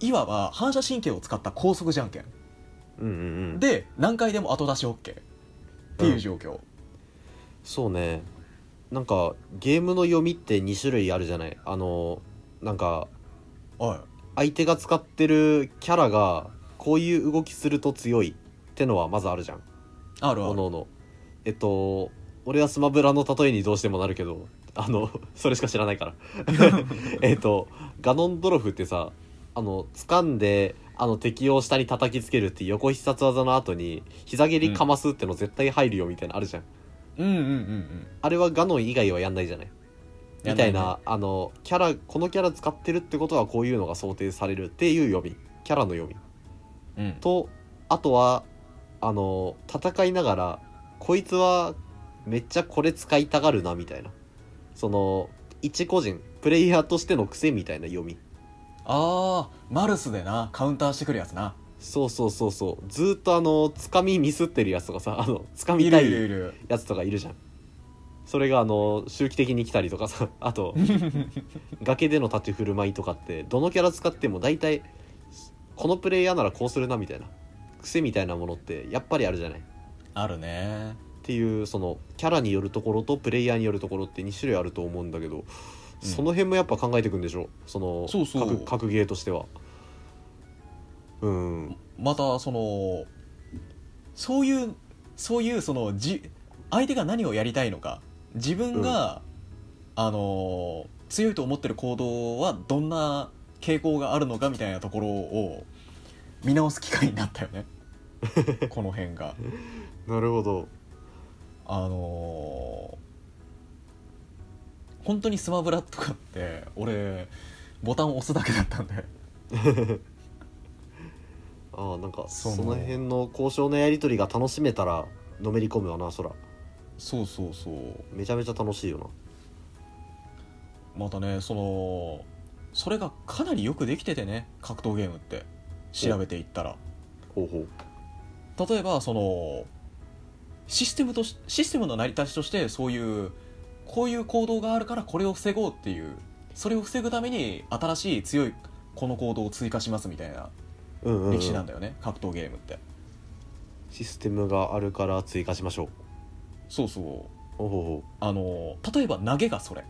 いわば反射神経を使った高速じゃんけん。うんうんうん。で何回でも後出し OK っていう状況、そうね。なんかゲームの読みって2種類あるじゃない。あのなんか相手が使ってるキャラがこういう動きすると強いってのはまずあるじゃん。あるある。おのおの。えっと俺はスマブラの例えにどうしてもなるけどあの それしか知らないから。えっとガノンドロフってさあの掴んであの敵を下に叩きつけるっていう横必殺技の後に膝蹴りかますっての絶対入るよみたいなのあるじゃん、うんうんうんうんあれはガノン以外はやんないじゃない？みたいなあのキャラこのキャラ使ってるってことはこういうのが想定されるっていう読みキャラの読みうん。とあとはあの戦いながらこいつはめっちゃこれ使いたがるなみたいな。その一個人プレイヤーとしての癖みたいな読み。ああマルスでなカウンターしてくるやつな。そうそうそうそう。ずーっとあのつかみミスってるやつとかさあのつかみいるたいいるいる。やつとかいるじゃん。それがあの周期的に来たりとかさ。あと 崖での立ち振る舞いとかってどのキャラ使っても大体このプレイヤーならこうするなみたいな。癖みたいなものってやっぱりあるじゃない。っあるね。ていうそのキャラによるところとプレイヤーによるところって2種類あると思うんだけど、その辺もやっぱ考えていくんでしょ？そのそうそう。格格ゲーとしては。うん。またそのそういうそういうそのじ相手が何をやりたいのか。自分が、あのー強いと思ってる行動はどんな傾向があるのかみたいなところを見直す機会になったよね。この辺が。なるほど。あのー本当にスマブラとかって俺ボタンを押すだけだったんで。ああなんかその辺の交渉のやり取りが楽しめたらのめり込むわなそら。そうそうそう。めちゃめちゃ楽しいよな。またねそのそれがかなりよくできててね格闘ゲームって。調べていったら。ほうほう。例えばそのシステムとしシステムの成り立ちとしてそういうこういう行動があるからこれを防ごうっていうそれを防ぐために新しい強いこの行動を追加しますみたいな歴史なんだよね、格闘ゲームって。システムがあるから追加しましょう。そうそう。あの例えば投げがそれ。う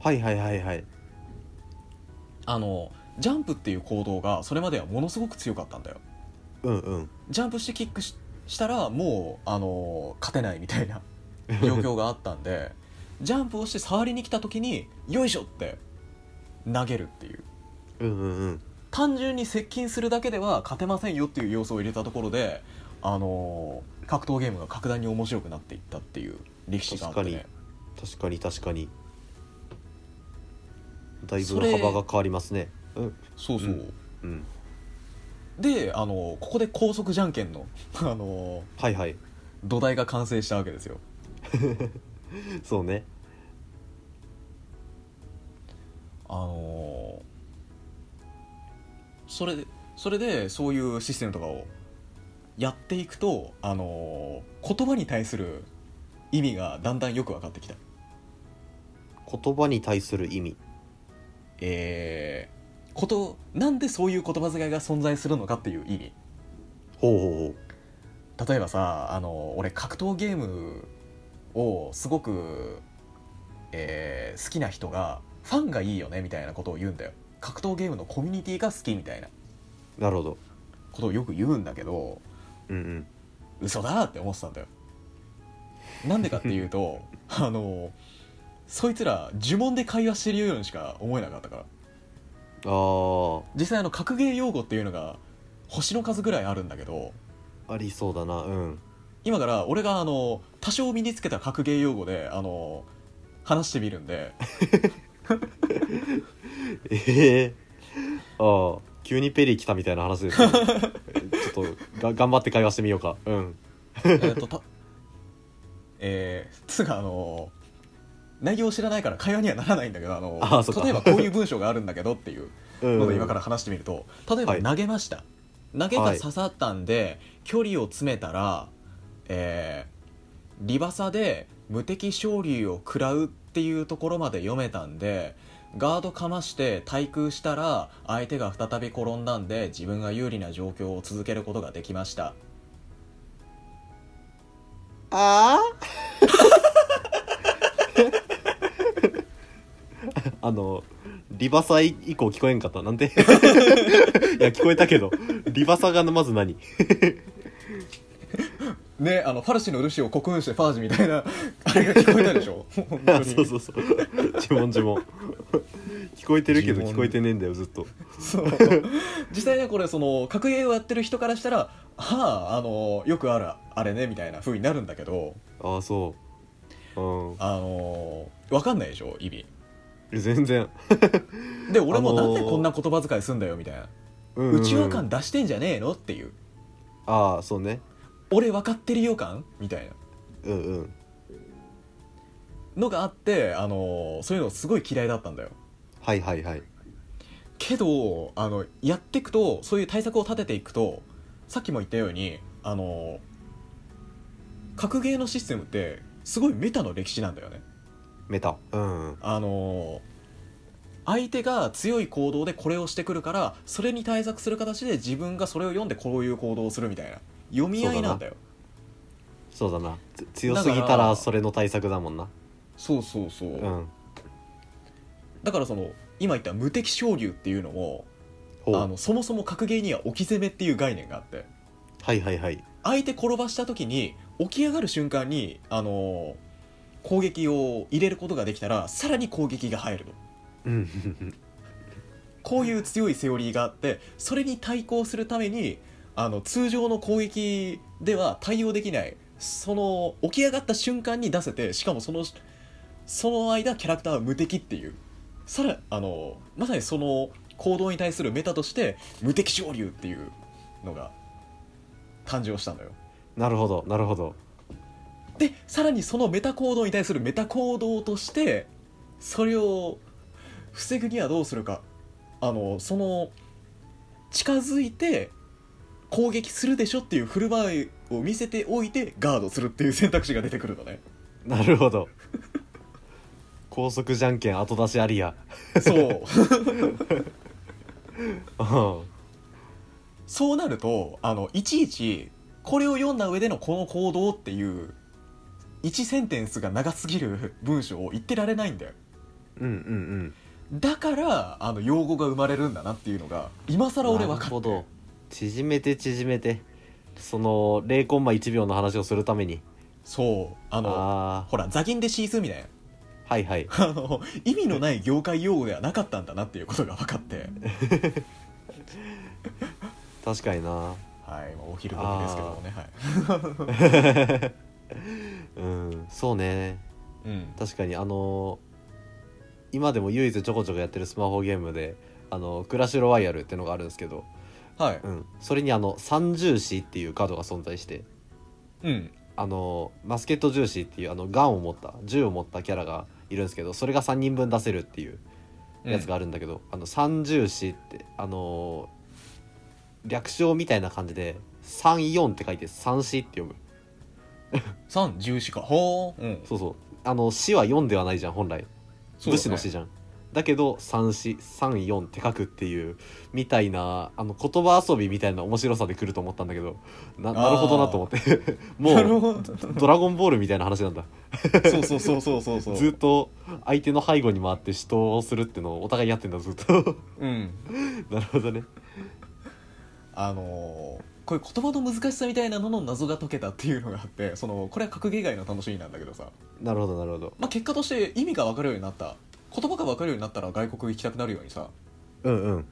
はいはいはいはいあのジャンプっていう行動がそれまではものすごく強かったんだよ。うんうん。ジャンプしてキックししたらもうあの勝てないみたいな 状況があったんでジャンプをして触りに来た時に「よいしょ!」って投げるっていう。うんうんうん。単純に接近するだけでは勝てませんよっていう要素を入れたところであの格闘ゲームが格段に面白くなっていったっていう歴史があってね。確かに。確かにだいぶ幅が変わりますね。うんそうそう、うん。うん。であのここで高速じゃんけんの あのはいはい。土台が完成したわけですよ。そうね。あのそれでそれでそういうシステムとかをやっていくと、あの言葉に対する意味がだんだんよく分かってきた。言葉に対する意味えー、ことなんでそういう言葉遣いが存在するのかっていう意味。ほうほうほう例えばさあの俺格闘ゲームをすごく、えー好きな人がファンがいいよねみたいなことを言うんだよ。格闘ゲームのコミュニティが好きみたいな。なるほど。ことをよく言うんだけどうんうん。嘘だって思ってたんだよ。なんでかっていうと あのそいつら呪文で会話してるようにしか思えなかったから。あー。実際あの格ゲー用語っていうのが星の数ぐらいあるんだけどありそうだなうん。今から俺があの多少身につけた格ゲー用語であの話してみるんで。ええああ急にペリー来たみたいな話ですね。ちょっとが頑張って会話してみようか。うん。えっとたえー、つうかあの内容を知らないから会話にはならないんだけどあの例えばこういう文章があるんだけどっていう うん。ので今から話してみると例えばはい。投げました、投げが刺さったんで、距離を詰めたら、えーリバサで無敵勝利を食らうっていうところまで読めたんでガードかまして対空したら相手が再び転んだんで自分が有利な状況を続けることができました。あああのリバサ以降聞こえんかった。なんで いや聞こえたけど。リバサがまず何？ねあのファルシのルシをコクーンしてファージみたいなあれが聞こえたでしょ？本当に。そうそうそう。呪文呪文。聞こえてるけど聞こえてねえんだよずっと。そう。実際ねこれその格ゲーをやってる人からしたらはああのよくあるあれねみたいな風になるんだけど。ああそう。うん。あのわかんないでしょ意味全然。で俺もあのーなんでこんな言葉遣いすんだよみたいな。うんうん内輪感出してんじゃねえのっていう。ああそうね。俺分かってるよ感みたいな。うんうん。のがあってあのそういうのすごい嫌いだったんだよ。はいはいはい。けどあのやっていくとそういう対策を立てていくとさっきも言ったようにあの格ゲーのシステムってすごいメタの歴史なんだよねメタ。うんうん。あの相手が強い行動でこれをしてくるからそれに対策する形で自分がそれを読んでこういう行動をするみたいな。読み合いなんだよ。そうだな。つ強すぎたららそれの対策だもんな。そうそうそう、うん。だからその今言った無敵昇竜っていうのもあのそもそも格ゲーには置き攻めっていう概念があって。はいはいはい。相手転ばした時に起き上がる瞬間にあの攻撃を入れることができたらさらに攻撃が入るの。うん。こういう強いセオリーがあってそれに対抗するためにあの通常の攻撃では対応できないその起き上がった瞬間に出せてしかもそのその間キャラクターは無敵っていう。さらあのまさにその行動に対するメタとして無敵昇竜っていうのが誕生したのよ。なるほどなるほどでさらにそのメタ行動に対するメタ行動としてそれを防ぐにはどうするか。あのその近づいて攻撃するでしょっていう振る舞いを見せておいてガードするっていう選択肢が出てくるのね。なるほど。高速じゃんけん後出しありや。そう。うん。そうなるとあのいちいちこれを読んだ上でのこの行動っていう1センテンスが長すぎる文章を言ってられないんだよ。うんうんだからあの用語が生まれるんだなっていうのが今更うん俺分かって。なるほど。縮めて縮めて。その0コンマ1秒の話をするために。そう。あのあほら座銀でシースみたいな。あはいはい。あの意味のない業界用語ではなかったんだなっていうことが分かって。確かにな。はいまあお昼時ですけどもねはい うんそうね。うん。確かにあの今でも唯一ちょこちょこやってるスマホゲームであのクラッシュロワイヤルってのがあるんですけど、はい。うん、それにあの三重視っていうカードが存在してうん。あのマスケット重視っていうあのガンを持った銃を持ったキャラがいるんですけどそれが3人分出せるっていうやつがあるんだけど、あの三重視ってあの略称みたいな感じで34って書いて三死って読む三重視か。ほう、うん、そうそう。あの死は4ではないじゃん本来。そうだね。武士の死じゃん。だけど三死三四って書くっていうみたいなあの言葉遊びみたいな面白さで来ると思ったんだけどななるほどなと思って。もうドラゴンボールみたいな話なんだ。そうそうそうそうそうそう。ずっと相手の背後に回って死闘をするってのをお互いやってんだずっと。うん。なるほどね。あのーこういう言葉の難しさみたいなのの謎が解けたっていうのがあってそのこれは格ゲー外の楽しみなんだけどさ、なるほどなるほど。まあ、結果として意味が分かるようになった言葉が分かるようになったら外国行きたくなるようにさ。うんうん。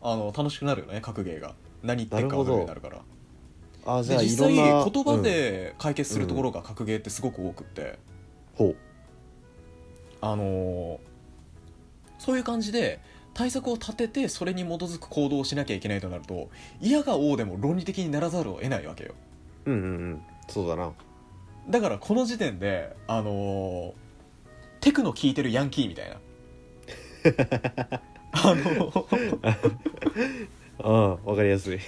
あの楽しくなるよね格ゲーが。何言ってるか分かるようになるから。あじゃあ実際言葉うん。で解決するところが格ゲーってすごく多くって、ほう。あのーそういう感じで対策を立ててそれに基づく行動をしなきゃいけないとなると嫌が王でも論理的にならざるを得ないわけよ。うんうんうんそうだな。だからこの時点であのーテクノ聴いてるヤンキーみたいな。あのうん わかりやすい。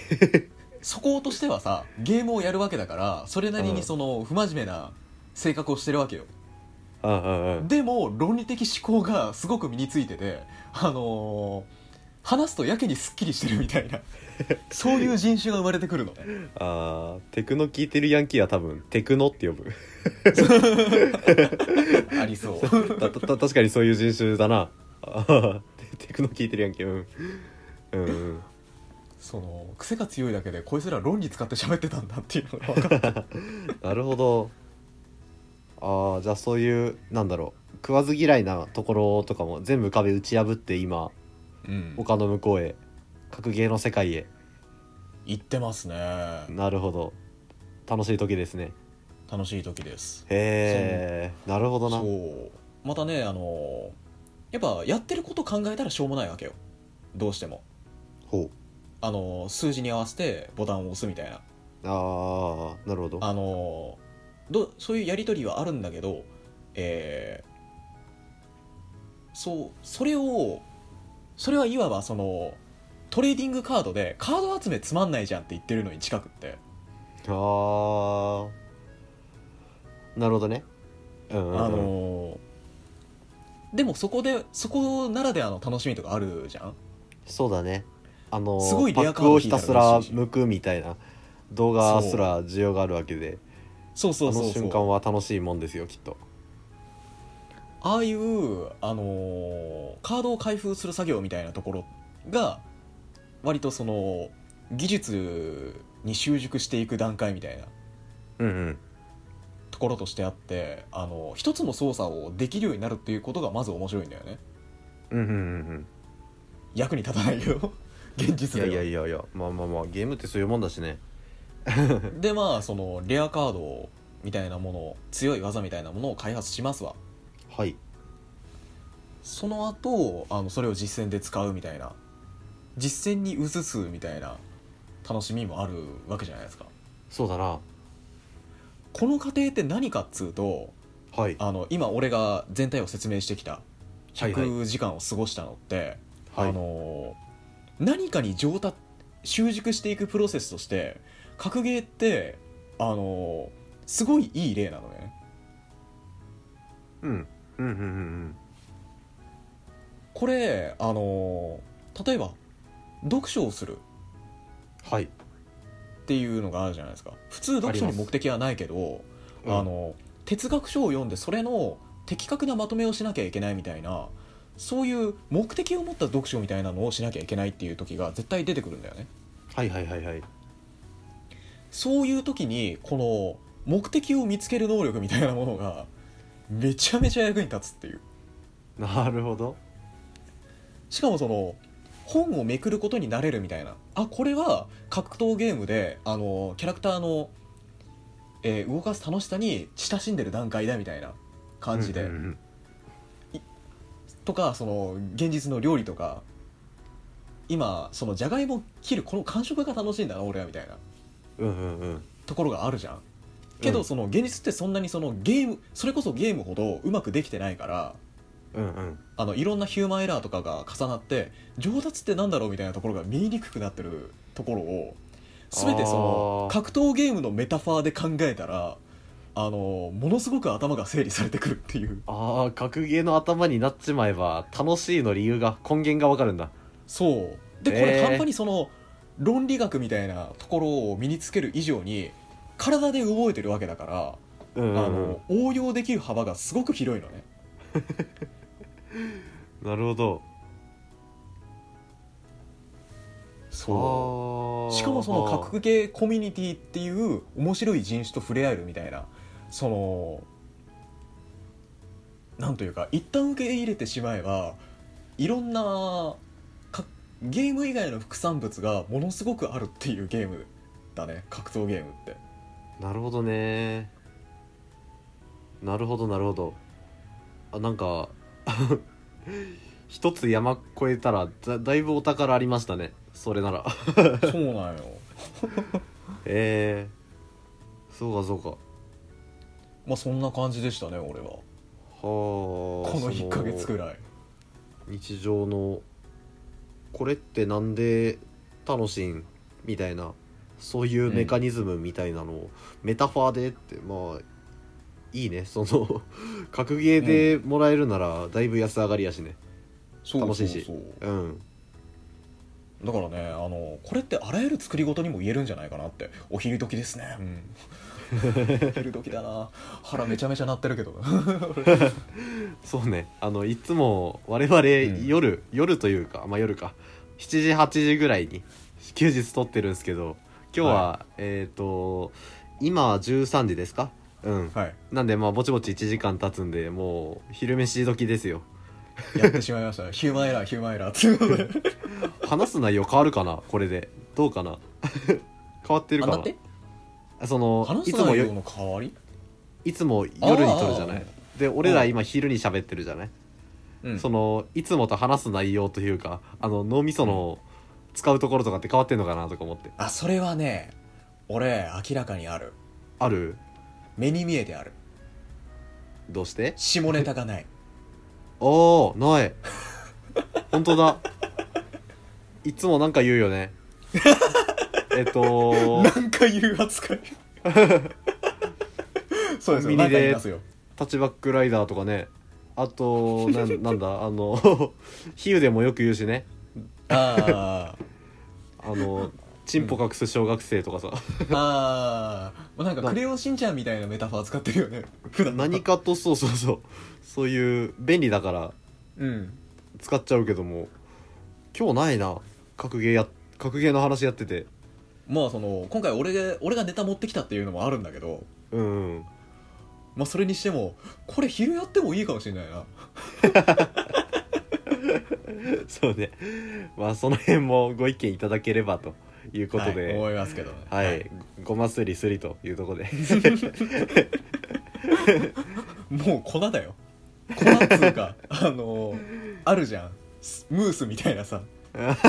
そことしてはさゲームをやるわけだからそれなりうんにその不真面目な性格をしてるわけよでも論理的思考がすごく身についててあのー話すとやけにすっきりしてるみたいな。そういう人種が生まれてくるのね。あーテクノ聞いてるヤンキーは多分テクノって呼ぶ。ありそう。たた確かにそういう人種だな。あーテクノ聞いてるやんけうん。うんうん。その癖が強いだけでこいつら論理使って喋ってたんだっていうのが分かった。なるほどああじゃあそういうなんだろう食わず嫌いなところとかも全部壁打ち破って今うん。丘の向こうへ格ゲーの世界へ。言ってますね。なるほど。楽しい時ですね。楽しい時です。へえなるほどな。そう。またねあのやっぱやってること考えたらしょうもないわけよ。どうしても。ほあの数字に合わせてボタンを押すみたいな。うああなるほど。あのどそういうやり取りはあるんだけど、えーそうそれをそれはいわばそのトレーディングカードでカード集めつまんないじゃんって言ってるのに近くって。あー。なるほどね。うんうんうん。あのーでもそこでそこならではの楽しみとかあるじゃん？そうだね。あのすごいレアパックをカード引いたらひたすら嬉しいし剥くみたいな動画すら需要があるわけでそうそうそうあの瞬間そうは楽しいもんですよきっと。ああいう、あのーカードを開封する作業みたいなところが割とその技術に習熟していく段階みたいな。うんうん。ところとしてあってあの一つの操作をできるようになるっていうことがまず面白いんだよね。うんうんうんうん。役に立たないけど 現いや実では。いやいやいや。まあまあまあゲームってそういうもんだしね でまあそのレアカードみたいなもの強い技みたいなものを開発しますわ。はい。その後あのそれを実戦で使うみたいな。実戦に移すみたいな楽しみもあるわけじゃないですか。そうだな。この過程って何かっつうとはい。あの今俺が全体を説明してきたはいはい。100時間を過ごしたのって、はい。あの何かに上達習熟していくプロセスとして格ゲーってあのすごいいい例なのね。うん。うんうんうんうん。これあの例えば読書をする。はい。っていうのがあるじゃないですか。普通読書に目的はないけどうん。あの哲学書を読んでそれの的確なまとめをしなきゃいけないみたいなそういう目的を持った読書みたいなのをしなきゃいけないっていう時が絶対出てくるんだよね。はいはいはいはい。そういう時にこの目的を見つける能力みたいなものがめちゃめちゃ役に立つっていう。なるほど。しかもその本をめくることになれるみたいな。あこれは格闘ゲームであのキャラクターの、えー動かす楽しさに親しんでる段階だみたいな感じで、うんうんうんとかその現実の料理とか今そのじゃがいも切るこの感触が楽しいんだな俺はみたいな。うんうんうん。ところがあるじゃん。けど、うんその現実ってそんなにそのゲームそれこそゲームほどうまくできてないからうんうん。あのいろんなヒューマンエラーとかが重なって上達ってなんだろうみたいなところが見えにくくなってるところを全てその格闘ゲームのメタファーで考えたらあのものすごく頭が整理されてくるっていう。ああ格ゲーの頭になっちまえば楽しいの理由が根源がわかるんだ。そう。でこれえー半端にその論理学みたいなところを身につける以上に体で覚えてるわけだから、うんうんうん。あの応用できる幅がすごく広いのね。なるほど。そう。しかもその格ゲーコミュニティっていう面白い人種と触れ合えるみたいなそのなんというか一旦受け入れてしまえばいろんなかゲーム以外の副産物がものすごくあるっていうゲームだね。格闘ゲームって。なるほどね。なるほどなるほど。あなんか 一つ山越えたらだだいぶお宝ありましたね。それなら。そうなんよ。ええそうかそうか。はまあそんな感じでしたね俺は。あこの1ヶ月くらい。日常のこれってなんで楽しいんみたいなそういうメカニズムみたいなのを、メタファーでってまあいいねその 格ゲーでもらえるならだいぶ安上がりやしね。そう楽しいし。そうん。だからねあのこれってあらゆる作り事にも言えるんじゃないかなってお昼時ですね。うん。お昼時だな腹めちゃめちゃ鳴ってるけどそうねあのいつも我々ん夜、夜というかまあ夜か7時8時ぐらいに休日撮ってるんですけど今日は、えっ、と今13時ですかうんはいなんでまあぼちぼち1時間経つんでもう昼飯時ですよやってしまいましたヒューマンエラーヒューマンエラーっていうことで話す内容変わるかなこれでどうかな変わってるかなその話いつもよの代わり？いつも夜に撮るじゃなあいで俺ら今昼に喋ってるじゃない、うん。そのいつもと話す内容というかあの脳みその使うところとかって変わってんのかなとか思って。あそれはね俺明らかにある。ある？目に見えてある。どうして？下ネタがない。ああない。本当だ。いつもなんか言うよね えっと なんか言う扱いそうですよ。コンビニでタッチバックライダーとかね。あとなん なんだあの 比喩でもよく言うしね。ああのチンポ隠す小学生とかさ、ーあー。なんかクレヨンしんちゃんみたいなメタファー使ってるよね。普段何かとそうそうそう。そういう便利だからうん。使っちゃうけども。今日ないな。格ゲーや格ゲーの話やっててまあその今回俺が俺がネタ持ってきたっていうのもあるんだけどうんうん。まあそれにしてもこれ昼やってもいいかもしれないな。そうね。まあその辺もご意見いただければということはいで思いますけどね。はい、ごますりすりというところで。もう粉だよ。粉っつうかあのーあるじゃん。スムースみたいなさ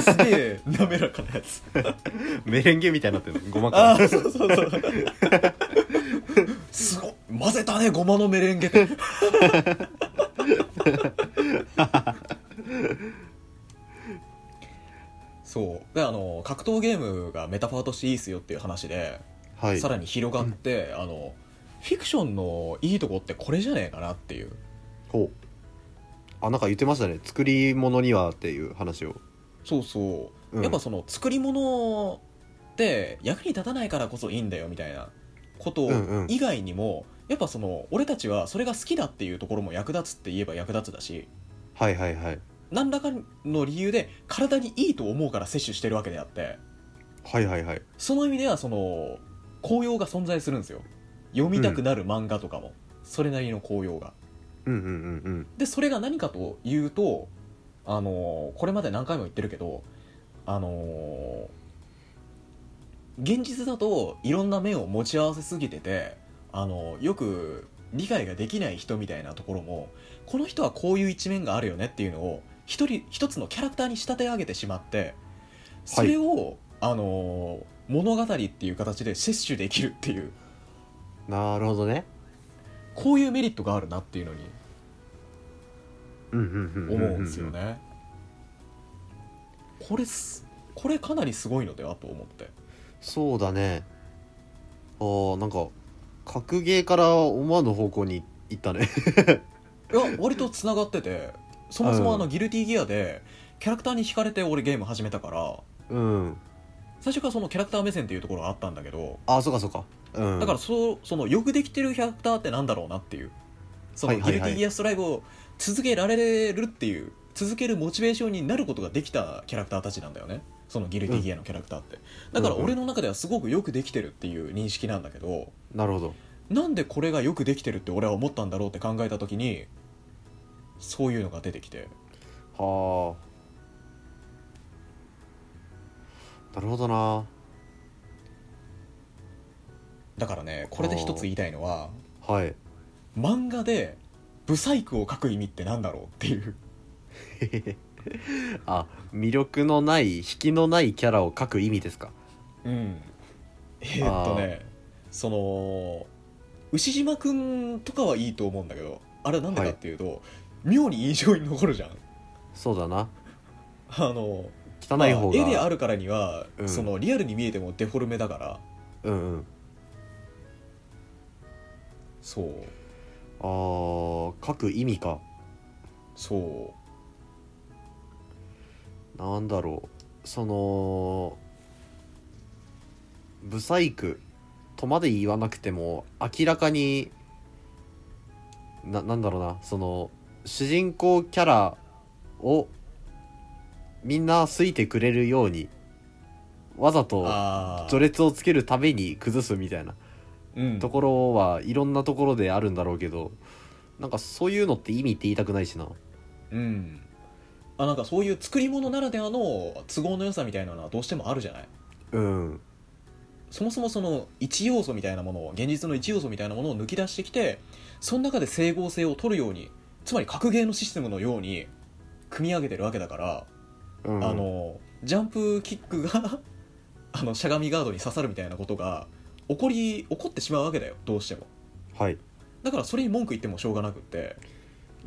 すげえ。滑らかなやつ。メレンゲみたいになってるごまあか。あそうそうそう。すごっ。混ぜたねごまのメレンゲ。ってそう。であの格闘ゲームがメタファーとしていいっすよっていう話で、はい。さらに広がって、あのフィクションのいいとこってこれじゃねえかなっていう。ほう。あなんか言ってましたね。作り物にはっていう話をそうそう、うん。やっぱその作り物って役に立たないからこそいいんだよみたいなことうんうん。以外にも、やっぱその俺たちはそれが好きだっていうところも役立つって言えば役立つだしはいはいはい。何らかの理由で体にいいと思うから摂取してるわけであってはいはいはい。その意味ではその効用が存在するんですよ。読みたくなる漫画とかも、それなりの効用が。うんうんうんうん。でそれが何かというとあのこれまで何回も言ってるけどあの現実だといろんな面を持ち合わせすぎててあのよく理解ができない人みたいなところもこの人はこういう一面があるよねっていうのを一人一つのキャラクターに仕立て上げてしまってそれを、あの物語っていう形で摂取できるっていう。なるほどね。こういうメリットがあるなっていうのに思うんですよね。これすこれかなりすごいのではと思って。そうだね。あーなんか格ゲーから思わぬ方向に行ったね。いや割とつながっててそもそもあのうん。ギルティギアでキャラクターに惹かれて俺ゲーム始めたからうん。最初からそのキャラクター目線っていうところがあったんだけどあそうかそうか。うん。だからそそのよくできてるキャラクターってなんだろうなっていう。そのギルティギアストライブを続けられるっていう続けるモチベーションになることができたキャラクターたちなんだよね。そのギルティギアのキャラクターって、だから俺の中ではすごくよくできてるっていう認識なんだけど、なるほど。なんでこれがよくできてるって俺は思ったんだろうって考えた時にそういうのが出てきて。はあ。なるほどな。だからねこれで一つ言いたいのははい。漫画でブサイクを書く意味ってなんだろうっていう。あ魅力のない引きのないキャラを描く意味ですか？うん。えーっとねその牛島くんとかはいいと思うんだけどあれなんでかっていうと、妙に印象に残るじゃん。そうだな。あの汚い方が、まあ絵であるからには、うん。そのリアルに見えてもデフォルメだから。うんうん。そうあー書く意味か。そう。なんだろう。そのブサイクとまで言わなくても明らかにななんだろうな。その主人公キャラをみんな好いてくれるようにわざと序列をつけるために崩すみたいな。うんところはいろんなところであるんだろうけどなんかそういうのって意味って言いたくないしな。うん。あなんかそういう作り物ならではの都合の良さみたいなのはどうしてもあるじゃない？うん。そもそもその一要素みたいなものを現実の一要素みたいなものを抜き出してきてその中で整合性を取るようにつまり格ゲーのシステムのように組み上げてるわけだから、うん。あのジャンプキックが あのしゃがみガードに刺さるみたいなことが起こり起こってしまうわけだよどうしても。はい。だからそれに文句言ってもしょうがなくって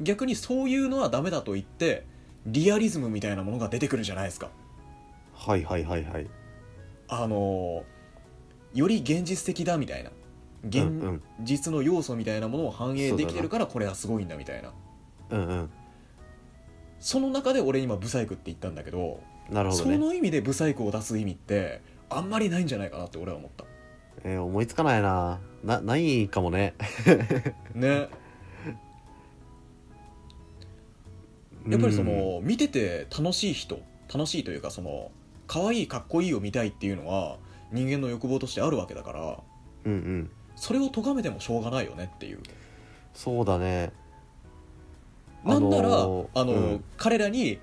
逆にそういうのはダメだと言ってリアリズムみたいなものが出てくるじゃないですか。はいはいはいはい。あのより現実的だみたいな。現実の要素みたいなものを反映できてるからこれはすごいんだみたいな。うんうん。その中で俺今ブサイクって言ったんだけどそなるほどね、の意味でブサイクを出す意味ってあんまりないんじゃないかなって俺は思ったえー思いつかないな。なないかもね。ね。やっぱりその見てて楽しい人楽しいというかその可愛いかっこいいを見たいっていうのは人間の欲望としてあるわけだからうんうん。それを咎めてもしょうがないよねっていう。そうだね。なんなら、あのーあのうん。彼らに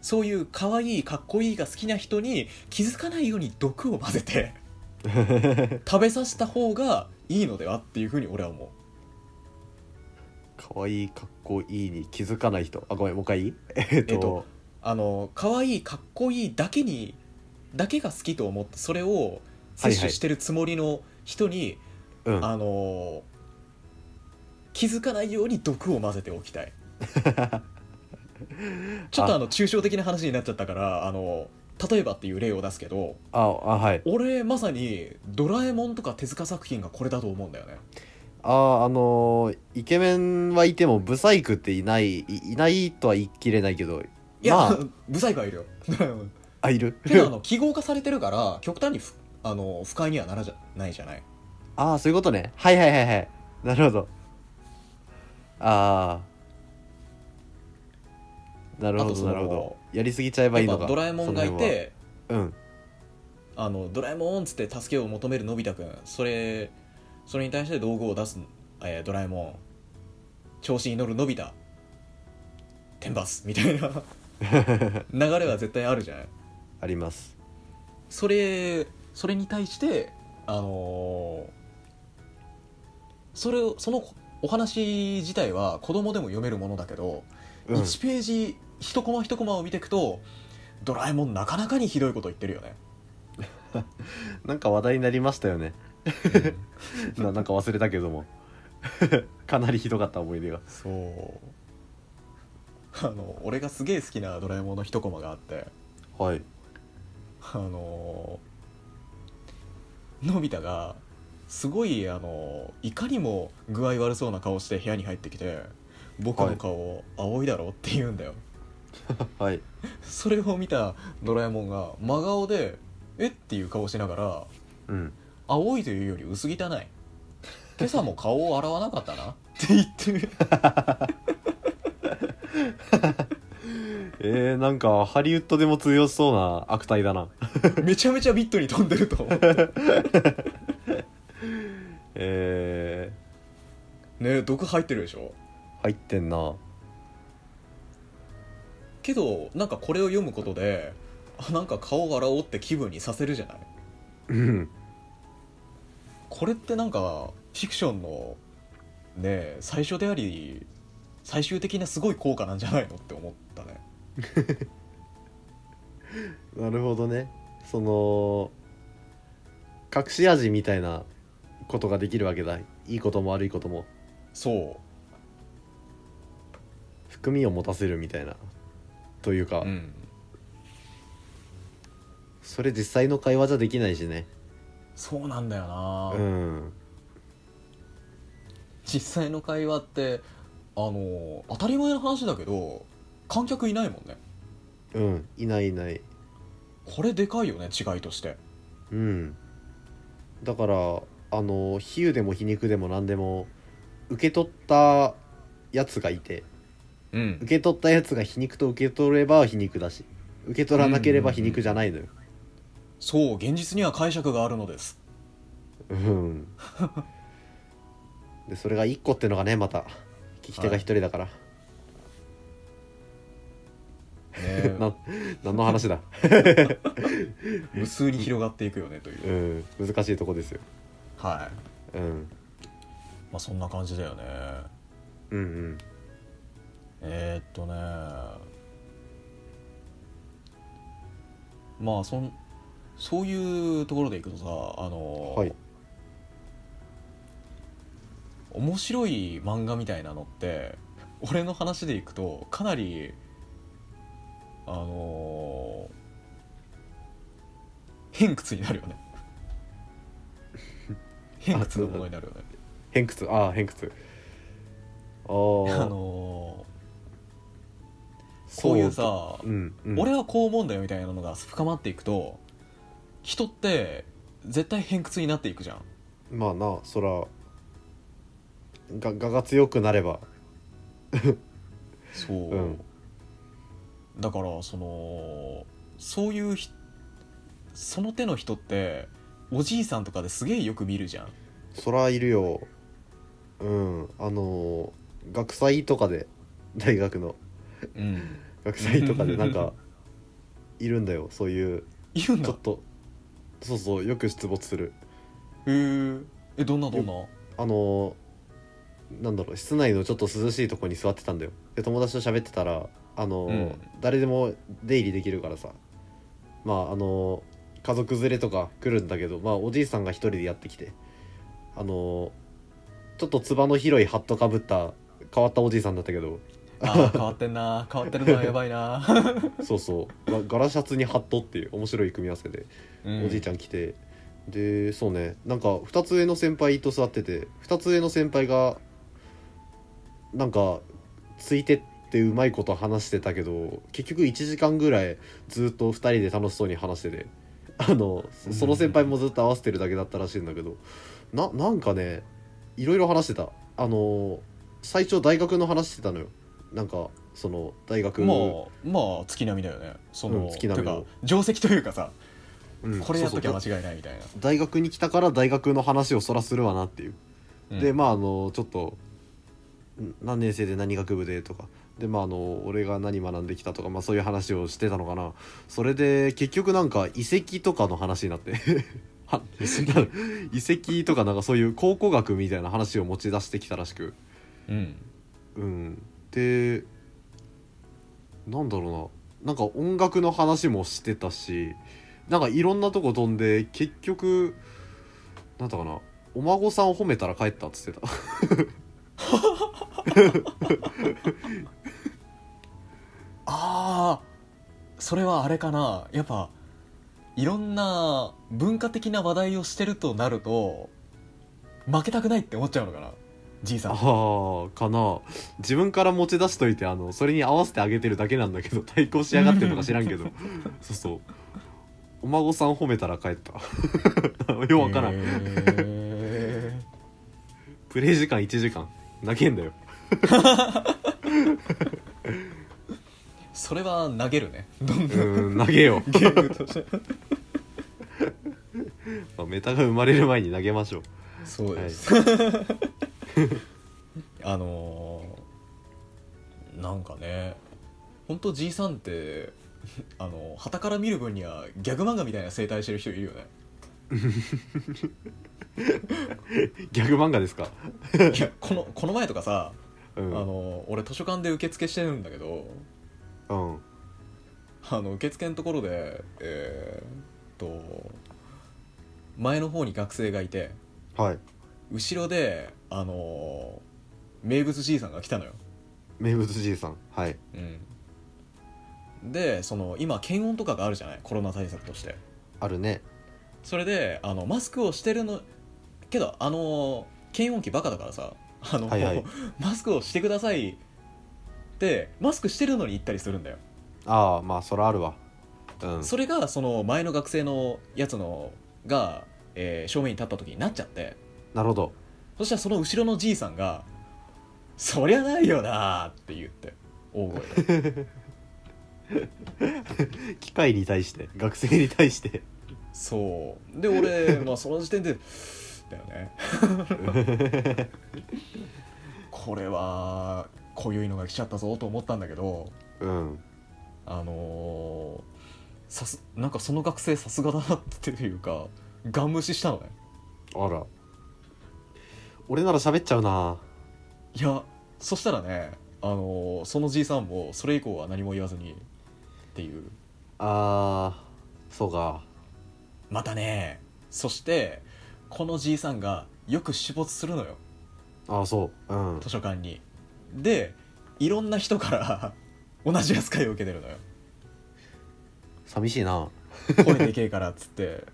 そういう可愛いかっこいいが好きな人に気づかないように毒を混ぜて 食べさせた方がいいのではっていうふうに俺は思う。可愛いかっこいいに気づかない人。あごめんもう一回いい？えっと,、えっとあの可愛いかっこいいだけにだけが好きと思ってそれを摂取してるつもりの人に、うん。あの気づかないように毒を混ぜておきたい。ちょっとあの抽象的な話になっちゃったからあの例えばっていう例を出すけどああはい。俺まさに「ドラえもん」とか手塚作品がこれだと思うんだよね。あああのーイケメンはいてもブサイクっていないいいないとは言い切れないけどいや、まあ。ブサイクはいるよ。あいる？けどあの記号化されてるから極端にふあの不快にはならじゃないじゃない？ああそういうことね。はいはいはいはい。なるほど。ああなるほどなるほど。やりすぎちゃえばいいのかドラえもんがいてその辺は。あのドラえもんっつって助けを求めるのび太くん。それそれに対して道具を出す、えードラえもん。調子に乗るのび太。天罰。みたいな。流れは絶対あるじゃないうん。あります。それそれに対してあのーそれをそのお話自体は子供でも読めるものだけど、うん。1ページ一コマ一コマを見ていくとドラえもんなかなかにひどいこと言ってるよね、なんか話題になりましたよね。ななんか忘れたけども。かなりひどかった思い出が。そう。あの俺がすげえ好きなドラえもんの一コマがあって。はい。あののび太がすごいあのいかにも具合悪そうな顔して部屋に入ってきて「僕の顔青いだろ?」って言うんだよ、はい。それを見たドラえもんが真顔で「えっ?」ていう顔しながらうん「青いというより薄汚い。今朝も顔を洗わなかったな」って言って えー、なんかハリウッドでも通用しそうな悪態だな。めちゃめちゃビットに飛んでると思う。えね毒入ってるでしょ？ー、入ってんなけどなんかこれを読むことであなんか顔を洗おうって気分にさせるじゃない？うん。これってなんかフィクションのね最初であり最終的なすごい効果なんじゃないのって思ったね。なるほどね。その隠し味みたいなことができるわけだ。いいことも悪いことも。そ含みを持たせるみたいなというか、ううん。それ実際の会話じゃできないしね。そうなんだよな、うん。実際の会話ってあの当たり前の話だけど観客いないもんね。うん。いないいない。これでかいよね違いとして。うん。だからあの比喩でも皮肉でも何でも受け取ったやつがいてうん。受け取ったやつが皮肉と受け取れば皮肉だし受け取らなければ皮肉じゃないのよ。そう現実には解釈があるのです。うん。でそれが1個ってのがねまた聞き手が1人だから、ねな何の話だ？無数に広がっていくよねという。うん。難しいとこですよ。はい。うん。まあそんな感じだよね。うんうんえー、っとねまあそんそういうところでいくとさあの、はい。面白い漫画みたいなのって俺の話でいくとかなりあのー偏屈になるよね。偏屈なものになるよね。偏屈。ああ偏屈。あああのーこういうさ、うん、うん、俺はこう思うんだよみたいなのが深まっていくと人って絶対偏屈になっていくじゃん。まあなそらが我が強くなれば。そう、うん。だからそのそういうひその手の人っておじいさんとかですげえよく見るじゃん。そらいるよ。うん。あの学祭とかで大学のうん。学祭とかでなんかいるんだよそういう。いるんだ。ちょっとそうそうよく出没する。へー。えどんなどんな？あのなんだろう室内のちょっと涼しいとこに座ってたんだよ。で友達と喋ってたらあの、うん。誰でも出入りできるからさ。まああの家族連れとか来るんだけどまあおじいさんが一人でやってきて。あのちょっとつばの広いハットかぶった変わったおじいさんだったけどあー 変わってんな。変わってるなやばいな、そうそう。がガラシャツにハットっていう面白い組み合わせでおじいちゃゃん来て、でそうね。なんか2つ上の先輩と座ってて2つ上の先輩がなんかついてってうまいこと話してたけど結局1時間ぐらいずっと2人で楽しそうに話してて。あのそその先輩もずっと合わせてるだけだったらしいんだけど。ななんかねいろいろ話してた。あの最初大学の話してたのよなんかその大学まあまあ月並みだよね。その、うん月並みの。定石というかさうんこれやっときゃ間違いないみたいな、大学に来たから大学の話をそらするわなっていう。うん。でまああのちょっとん何年生で何学部でとか。でまああの俺が何学んできたとか、まあ、そういう話をしてたのかな。それで結局なんか遺跡とかの話になって。は 遺跡とかなんかそういう考古学みたいな話を持ち出してきたらしく。うん。うんでなんだろうな。なんか音楽の話もしてたしなんかいろんなとこ飛んで結局なんだかな。お孫さんを褒めたら帰ったっつってた。ああそれはあれかな。やっぱいろんな文化的な話題をしてるとなると負けたくないって思っちゃうのかな。じいさん。ああかな。自分から持ち出しといてあのそれに合わせてあげてるだけなんだけど 対抗しやがってるのか知らんけど。そうそう。お孫さん褒めたら帰った。ようわからん、へプレイ時間1時間。投げんだよ。ーそれは投げるね。どんどん投げよう。ゲームとして。まあメタが生まれる前に投げましょうそうです、あのーなんかね本当じいさんってあの旗から見る分にはギャグ漫画みたいな生態してる人いるよね。ギャグ漫画ですか？いやこのこの前とかさ、うん。あの俺図書館で受付してるんだけどうん。あの受付のところでえーっと前の方に学生がいてはい。後ろであの名物じいさんが来たのよ、名物じいさん。はい。うん、でその今検温とかがあるじゃない？コロナ対策として。あるね。それであのマスクをしてるのけどあの検温器バカだからさ。あの、はいはい。マスクをしてくださいってマスクしてるのに言ったりするんだよ。ああまあそらあるわ。うん。それがその前の学生のやつのが、えー正面に立った時になっちゃって。なるほど。そしたらその後ろのじいさんが「そりゃないよな」って言って大声で。機械に対して学生に対して。そう。で俺、まあ、その時点でだよね。これはこういうのが来ちゃったぞと思ったんだけどうん。あのーさすなんかその学生さすがだなっていうかガン無視したのね。あら。俺なら喋っちゃうな。いやそしたらね、あのーそのじいさんもそれ以降は何も言わずにっていう。あーそうか。またねそしてこのじいさんがよく出没するのよ。ああそう。うん。図書館に。でいろんな人から 同じ扱いを受けてるのよ。寂しいな。声でけえからっつって。ああ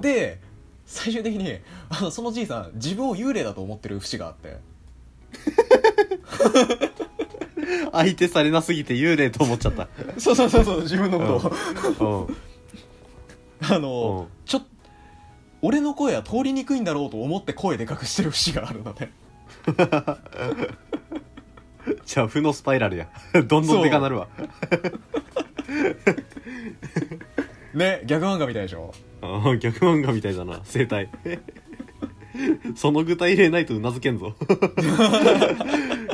で最終的にあのそのじいさん自分を幽霊だと思ってる節があって。相手されなすぎて幽霊と思っちゃった。そうそうそうそう自分のことを、うん。あの、ちょっ俺の声は通りにくいんだろうと思って声でかくしてる節があるので。じゃあ負のスパイラルや。どんどんでかなるわ。ね逆漫画みたいでしょああ逆漫画みたいだな生態。その具体例ないとうなずけんぞ。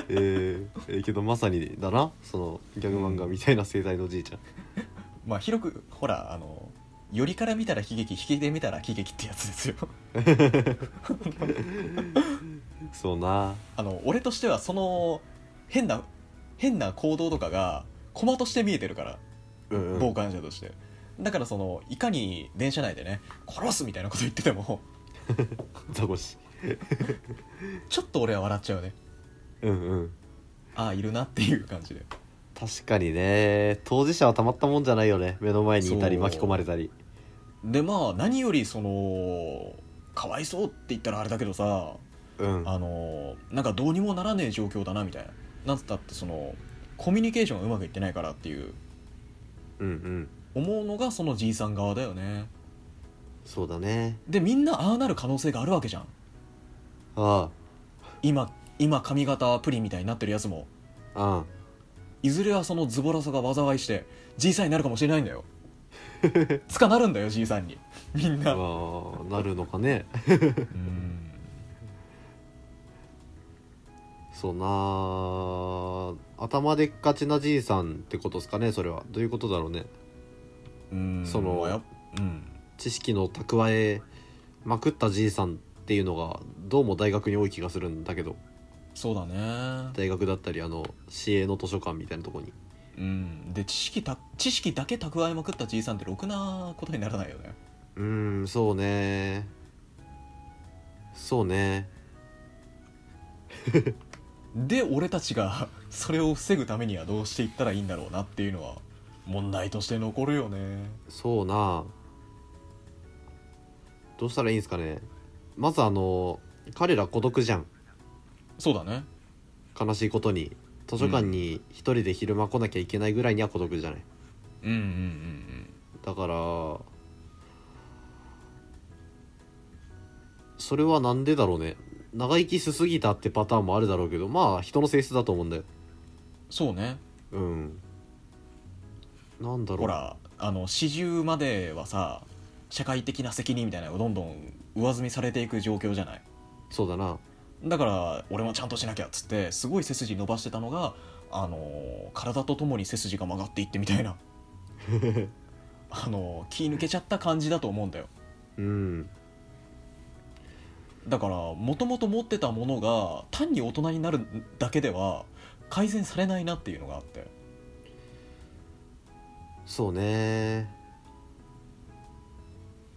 えー、えーけどまさにだなそのギャグ漫画みたいな生態のじいちゃん。まあ広くほらあのよりから見たら悲劇引きで見たら喜劇ってやつですよ。そうな。あの俺としてはその変な変な行動とかが駒として見えてるから。傍観者としてだからそのいかに電車内でね殺すみたいなこと言ってても ザコシ。ちょっと俺は笑っちゃうね。うんうん。ああいるなっていう感じで。確かにね。当事者はたまったもんじゃないよね。目の前にいたり巻き込まれたり。でまあ何よりそのかわいそうって言ったらあれだけどさうん。あのなんかどうにもならねえ状況だなみたいな。なんつったってそのコミュニケーションがうまくいってないからっていう。うんうん思うのがそのじいさん側だよね。そうだね。でみんなああなる可能性があるわけじゃん。あ今今髪型プリンみたいになってるやつも。ああ。いずれはそのズボラさが災いしてじいさんになるかもしれないんだよ。つかなるんだよじいさんに。みんな。ああなるのかね。うん。そうな頭でっかちなじいさんってことですかねそれは。どういうことだろうね。うんそのうん。知識の蓄えまくったじいさんっていうのがどうも大学に多い気がするんだけど。そうだね。大学だったりあの市営の図書館みたいなとこに。うん。で知識た知識だけ蓄えまくったじいさんってろくなことにならないよね。うーんそうね。そうね。で俺たちがそれを防ぐためにはどうしていったらいいんだろうなっていうのは問題として残るよね。そうな。どうしたらいいんですかね。まずあの彼ら孤独じゃん。そうだね。悲しいことに。図書館に一人で昼間来なきゃいけないぐらいには孤独じゃない。うんうんうん。だからそれはなんでだろうね。長生きしすぎたってパターンもあるだろうけどまあ人の性質だと思うんだよ。そうね。うんなんだろう。ほらあの四十まではさ社会的な責任みたいなのがどんどん上積みされていく状況じゃない？そうだな。だから俺もちゃんとしなきゃっつってすごい背筋伸ばしてたのがあの体とともに背筋が曲がっていってみたいな。あの気抜けちゃった感じだと思うんだよ。うん。だからもともと持ってたものが単に大人になるだけでは改善されないなっていうのがあってそうね。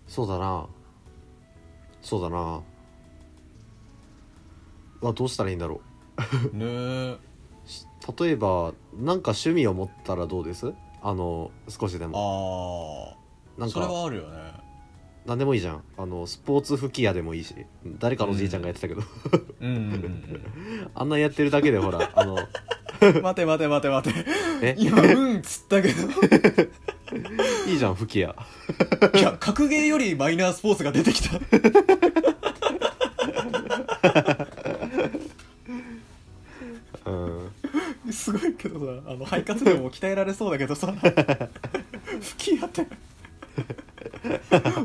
そうだな。そうだな。はどうしたらいいんだろう。例えばなんか趣味を持ったらどうです？あの少しでも。ああそれなんか。はあるよね。何でもいいじゃん。あのスポーツ吹き矢でもいいし。誰かのじいちゃんがやってたけど、あんなやってるだけでほらあのうん 待て待て待て待て。え？今うんっつったけど。いいじゃん吹き矢。いや格ゲーよりマイナースポーツが出てきた。うん。すごいけどさあの肺活量も鍛えられそうだけどさ。吹き矢って。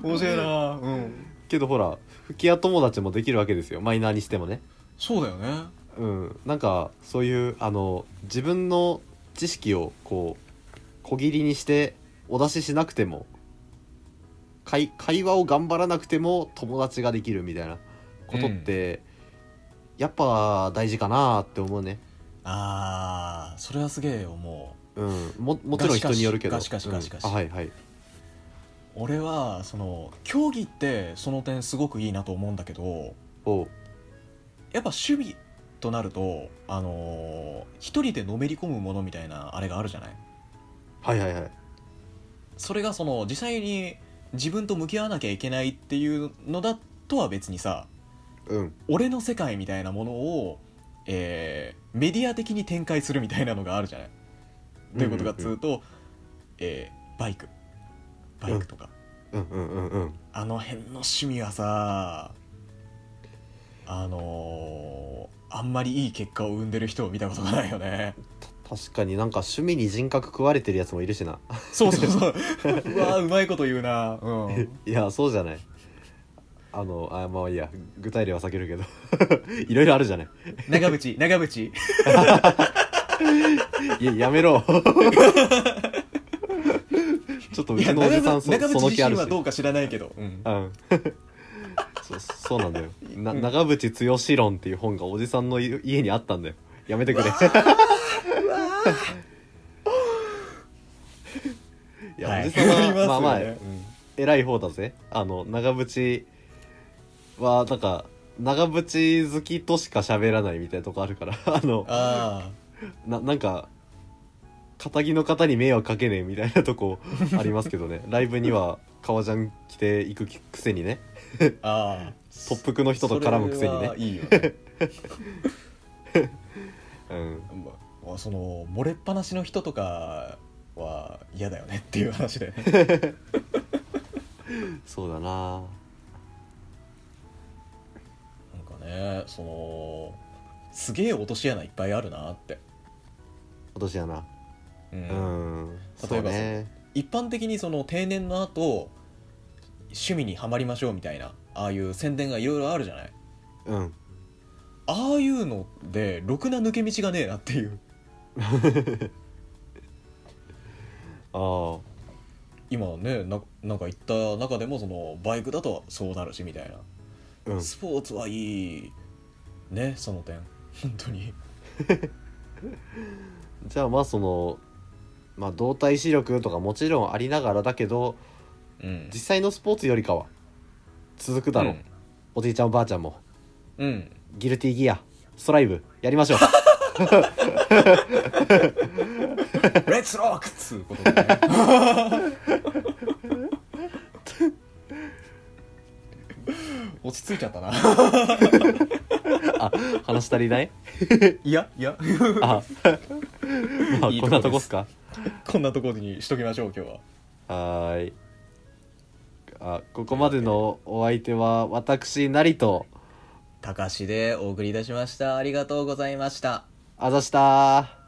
面白いな。うん。けどほら吹き矢友達もできるわけですよ。マイナーにしてもね。そうだよねうん。なんかそういうあの自分の知識をこう小切りにしてお出ししなくても会会話を頑張らなくても友達ができるみたいなことって、やっぱ大事かなって思うね。ああそれはすげえ思う。うん。ももちろん人によるけど。がしかしがしかしうん。あはいはい。俺はその競技ってその点すごくいいなと思うんだけどやっぱ守備となるとあのー一人でのめり込むものみたいなあれがあるじゃない？はいはいはい。それがその実際に自分と向き合わなきゃいけないっていうのだとは別にさうん。俺の世界みたいなものを、えーメディア的に展開するみたいなのがあるじゃない？どういうことかっつうと、えーバイク。バイクとか、うんうんうんうん。あの辺の趣味はさあのーあんまりいい結果を生んでる人を見たことがないよね。確かになんか趣味に人格食われてるやつもいるしな。そうそうそう。うわーうまいこと言うな。うん。いやそうじゃない。あのあまあいいや。具体例は避けるけど。いろいろあるじゃない。長渕長渕。い ややめろ。ちょっとうちのおじさんその気あるし。自身はどうか知らないけど、うん。うんそそうなんだよ。な長渕剛論っていう本がおじさんの家家にあったんだよ。やめてくれ。いや、はい。おじさんはまね。まあまあ、うん。偉い方だぜ。あの長渕はなんか長渕好きとしか喋らないみたいなとこあるから。あのあななんか肩着の方に迷惑かけねえみたいなとこありますけどね。ライブには革ジャン着ていくくせにね あああ特服の人と絡むくせにね。いいよね。うん。まあその漏れっぱなしの人とかは嫌だよねっていう話だよね。そうだな。なんかねそのすげえ落とし穴いっぱいあるなって、落とし穴。うん。うん。例えばそうね。一般的にその定年の後趣味にはまりましょうみたいなああいう宣伝がいろいろあるじゃない？うん。ああいうのでろくな抜け道がねえなっていう。ああ。今ねななんか言った中でもそのバイクだとそうなるしみたいな、うん。スポーツはいいねその点。本当に。じゃあまあそのまあ動体視力とかもちろんありながらだけどうん。実際のスポーツよりかは。続くだろう、おじいちゃんおばあちゃんも。うん、うん、ギルティギア。ストライブ。やりましょう。レッツロックっつうことでね。落ち着いちゃったな。あ話足りない？いやいや。あ。まあいいこんなとこっすか？こんなところにしときましょう今日は。はーいあここまでのお相手は私なりと高志でお送りいたしました。ありがとうございました。あざしたー